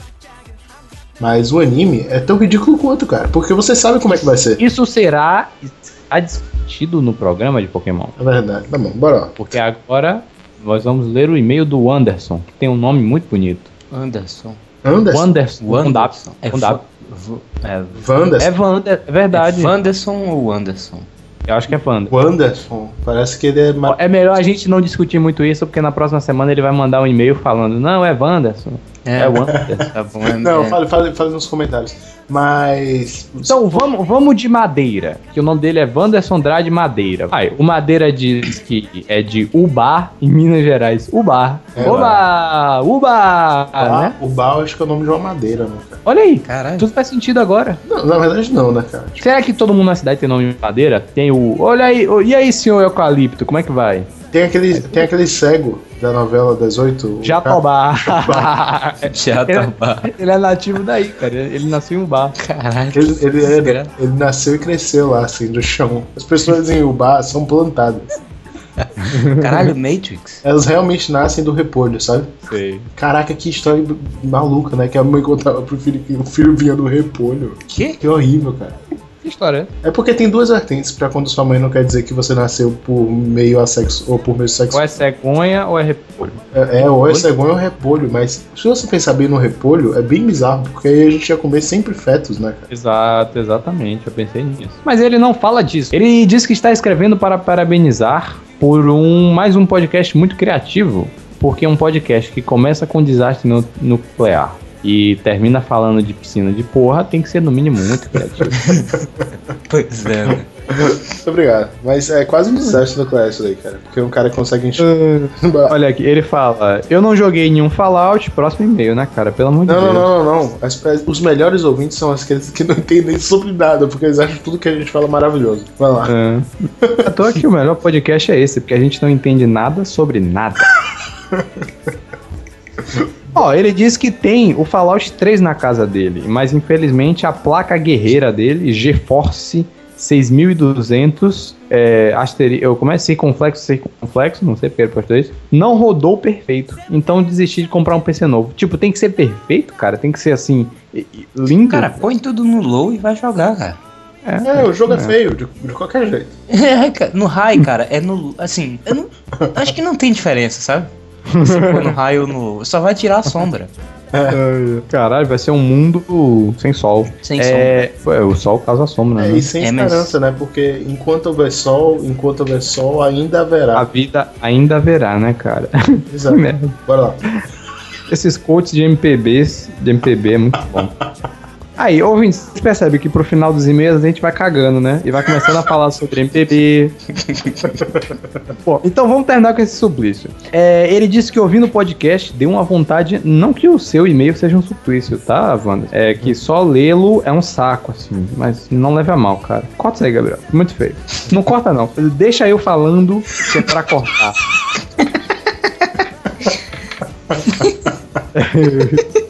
Mas o anime é tão ridículo quanto, cara. Porque você sabe como é que vai ser. Isso será, será discutido no programa de Pokémon. É verdade. Tá bom, bora lá. Porque agora nós vamos ler o e-mail do Anderson, que tem um nome muito bonito. Anderson. Anderson? Wanderson. Wanderson. É, É, Wanderson. É, é Wander, é verdade. é Wanderson ou Anderson? Eu acho que é Wander. O Anderson. Parece que ele é. ma- É melhor a gente não discutir muito isso, porque na próxima semana ele vai mandar um e-mail falando, não, é Wanderson. É, Wanderson. [laughs] Tá bom, é, Não, é, fale, fale, fale nos comentários. Mas. Então vamos, vamos de Madeira, que o nome dele é Wanderson Andrade Madeira. Vai, o Madeira diz que é de Ubar, em Minas Gerais. Ubar. É, Oba! Uba! né? O Bal acho que é o nome de uma madeira, né, cara? Olha aí, Caralho. tudo faz sentido agora. Não, na verdade não, né, cara? Será que todo mundo na cidade tem nome de madeira? Tem o. Olha aí, e aí, senhor Eucalipto, como é que vai? Tem aquele, tem aquele cego da novela das oito. Jatobá. Já tá bom. Ele é nativo daí, cara. Ele nasceu em bar. Caralho. Ele, ele, é- ele nasceu e cresceu lá, assim, do chão. As pessoas em Ubá são plantadas. Caralho, Matrix. Elas realmente nascem do repolho, sabe? Sei. Caraca, que história maluca, né? Que a mãe contava pro filho que o filho vinha do repolho. Que? Que horrível, cara. Que história é? É porque tem duas vertentes pra quando sua mãe não quer dizer que você nasceu por meio assexo ou por meio sexo. Ou é cegonha ou é repolho? É, é, ou é cegonha ou repolho, mas se você pensar bem no repolho, é bem bizarro, porque aí a gente ia comer sempre fetos, né, cara? Exato, exatamente. Eu pensei nisso. Mas ele não fala disso. Ele diz que está escrevendo para parabenizar por um mais um podcast muito criativo. Porque é um podcast que começa com desastre nu- nuclear e termina falando de piscina de porra, tem que ser no mínimo muito criativo. [laughs] Pois é, né? Muito obrigado. Mas é quase um desastre nuclear isso daí, cara. Porque um cara consegue encher. [laughs] Olha aqui, ele fala: Eu não joguei nenhum Fallout, próximo e-mail, né, cara? Pelo amor de Não, Deus. não, não, não, não. As pe- os melhores ouvintes são aqueles que não entendem sobre nada, porque eles acham tudo que a gente fala maravilhoso. Vai lá. É. À toa que o melhor podcast é esse, porque a gente não entende nada sobre nada. [laughs] Ó, ele diz que tem o Fallout 3 na casa dele, mas infelizmente a placa guerreira dele, GeForce 6200, é, asteri eu comecei complexo, circunflexo, não sei porque ele postou isso, não rodou perfeito. Então desisti de comprar um PC novo. Tipo, tem que ser perfeito, cara, tem que ser assim, lindo. Cara, põe tudo no low e vai jogar, cara. É, o jogo é, feio, de, de qualquer jeito. [laughs] É, no high, cara, é no. Assim, eu não, acho que não tem diferença, sabe? Você no high ou no. Só vai tirar a sombra. Caralho, vai ser um mundo sem sol. Sem é, Ué, o sol causa sombra, É, né? e sem É, mas- esperança, né? Porque enquanto houver sol, enquanto houver sol, ainda A haverá. vida ainda haverá, né, cara? Exato. [laughs] Bora lá. Esses quotes de MPBs, de MPB é muito bom. [laughs] Aí, ouvintes, vocês percebem que pro final dos e-mails a gente vai cagando, né? E vai começando a falar sobre MPB. [laughs] Bom, então vamos terminar com esse suplício. É, ele disse que ouvindo o podcast deu uma vontade, não que o seu e-mail seja um suplício, tá, Wanda? É que só lê-lo é um saco, assim. Mas não leve a mal, cara. Corta isso aí, Gabriel. Muito feio. Não corta, não. Deixa eu falando que é pra cortar. [laughs] [laughs]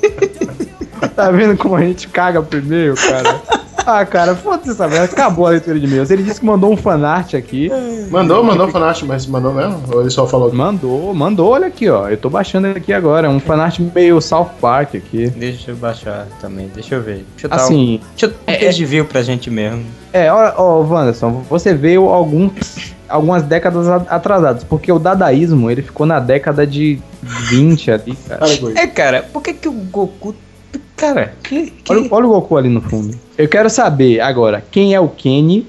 Tá vendo como a gente caga primeiro, cara? [laughs] Ah, cara, foda-se essa merda. Acabou a leitura de e-mails. Ele disse que mandou um fanart aqui. Mandou, mandou fanart, mas mandou mesmo? Ou ele só falou? Mandou, mandou, olha aqui, ó. Eu tô baixando aqui agora. Um fanart meio South Park aqui. Deixa eu baixar também, deixa eu ver. Deixa eu dar Assim, um, deixa eu dar um page view pra gente mesmo. é, ó, ó, Wanderson, você veio alguns, algumas décadas atrasadas, porque o dadaísmo, ele ficou na década de 20 ali, cara. É, cara, por que que o Goku... Cara, que... que... Olha, olha o Goku ali no fundo. Eu quero saber agora quem é o Kenny,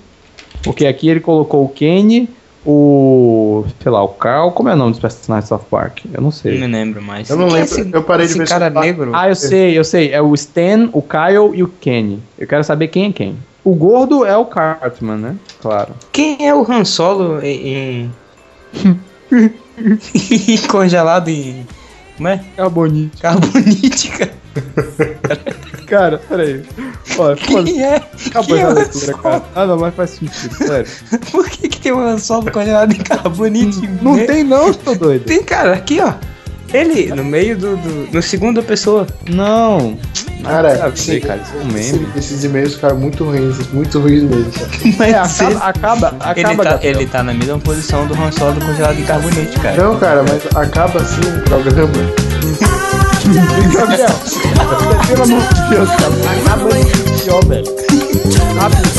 porque aqui ele colocou o Kenny, o. sei lá, o Carl. Como é o nome dos personagens de South Park? Eu não Não sei. me lembro mais. Eu não Quem é lembro, esse- eu parei de esse ver cara negro. Ah, eu sei, eu sei. É o Stan, o Kyle e o Kenny. Eu quero saber quem é quem. O gordo é o Cartman, né? Claro. Quem é o Han Solo em... em- [laughs] congelado em... Como é? Carbonite. Carbonite, [laughs] cara. Peraí. Ó, foda-se. Quem é? Acabou Quem é essa o leitura, cara. Ah, não, mas faz sentido, sério. [laughs] Por que, que tem um Han Solo congelado em carbonite? em Não meio? tem não, tô doido. Tem, cara, aqui, ó. Ele, no meio do. do no segunda pessoa. Não. Cara, Ah, sei, cara, isso é um meme. Esses e-mails ficaram muito ruins, muito ruins mesmo. [laughs] É, Mas ele, acaba, acaba, acaba. ele, tá, ele tá na mesma posição do Han Solo congelado em carbonite, cara. Não, cara, mas acaba assim o programa. Amor de Deus, cara. Acaba esse pior, velho. Rápido.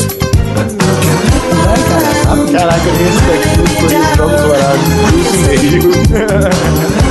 Caraca, esse daqui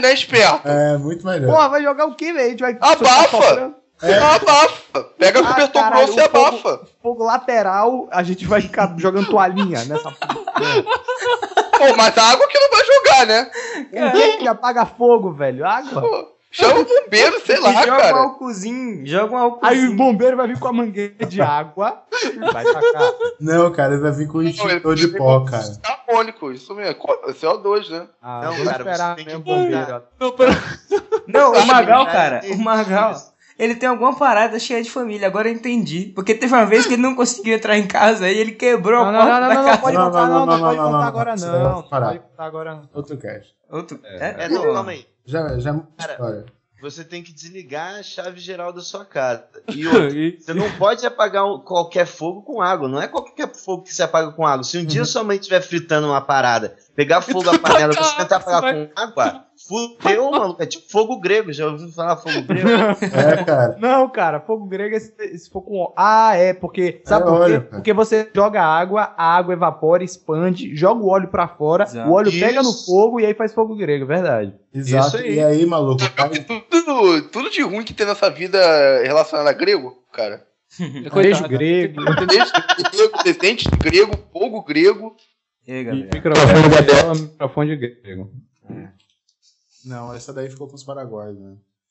né, esperto? É, muito melhor. Porra, vai jogar o que, velho? A gente vai. Abafa! Abafa! Pega cobertor caralho, grosso e o fogo- abafa. Fogo lateral, a gente vai ficar jogando toalhinha nessa porra. Pô, mas a água que não vai jogar, né? O que que apaga fogo, velho? Água? Pô, chama o bombeiro, [laughs] sei lá, joga um cara. álcoolzinho, joga um Aí álcoolzinho. o bombeiro vai vir com a mangueira de água vai tacar. Não, cara, ele vai vir com um extintor de pó, cara. Carbônico, isso mesmo. Co- CO2, né? Ah, Não, cara, esperar você tem que bombeiro. Não, pera. [laughs] Não, o Magal, cara, o Magal, ele tem alguma parada cheia de família, agora eu entendi. Porque teve uma vez que ele não conseguiu entrar em casa e ele quebrou Não, a não, porta não, não, da não, casa. pode Não, contar, não, não, não, não, pode não, contar não, agora não, não. não, parar. Pode contar agora não. Outro cast. Outro... É. É, não, calma aí. Já, já é muita Cara, história. Você tem que desligar a chave geral da sua casa. E [laughs] outra, E- você não pode apagar um- qualquer fogo com água. Não é qualquer fogo que se apaga com água. Se um dia sua mãe estiver fritando uma parada, pegar fogo a panela e você tentar apagar com água, fudeu, maluco. É tipo fogo grego. Já ouviu falar fogo [laughs] grego? É, cara. Não, cara, fogo grego é se, se for com. Ah, é, porque. Sabe É por quê? cara. Porque você joga água, a água evapora, expande, joga o óleo pra fora, Exato. o óleo Isso. pega no fogo e aí faz fogo grego, verdade. Exato. Isso aí. E aí, maluco, faz- Tudo, tudo de ruim que tem nessa vida relacionada a grego, cara. Beijo [laughs] Coitado. grego. Desde grego, descendente de grego, fogo grego. E aí, e galera? microfone, microfone de grego. Não, essa daí ficou com os paraguaios, né?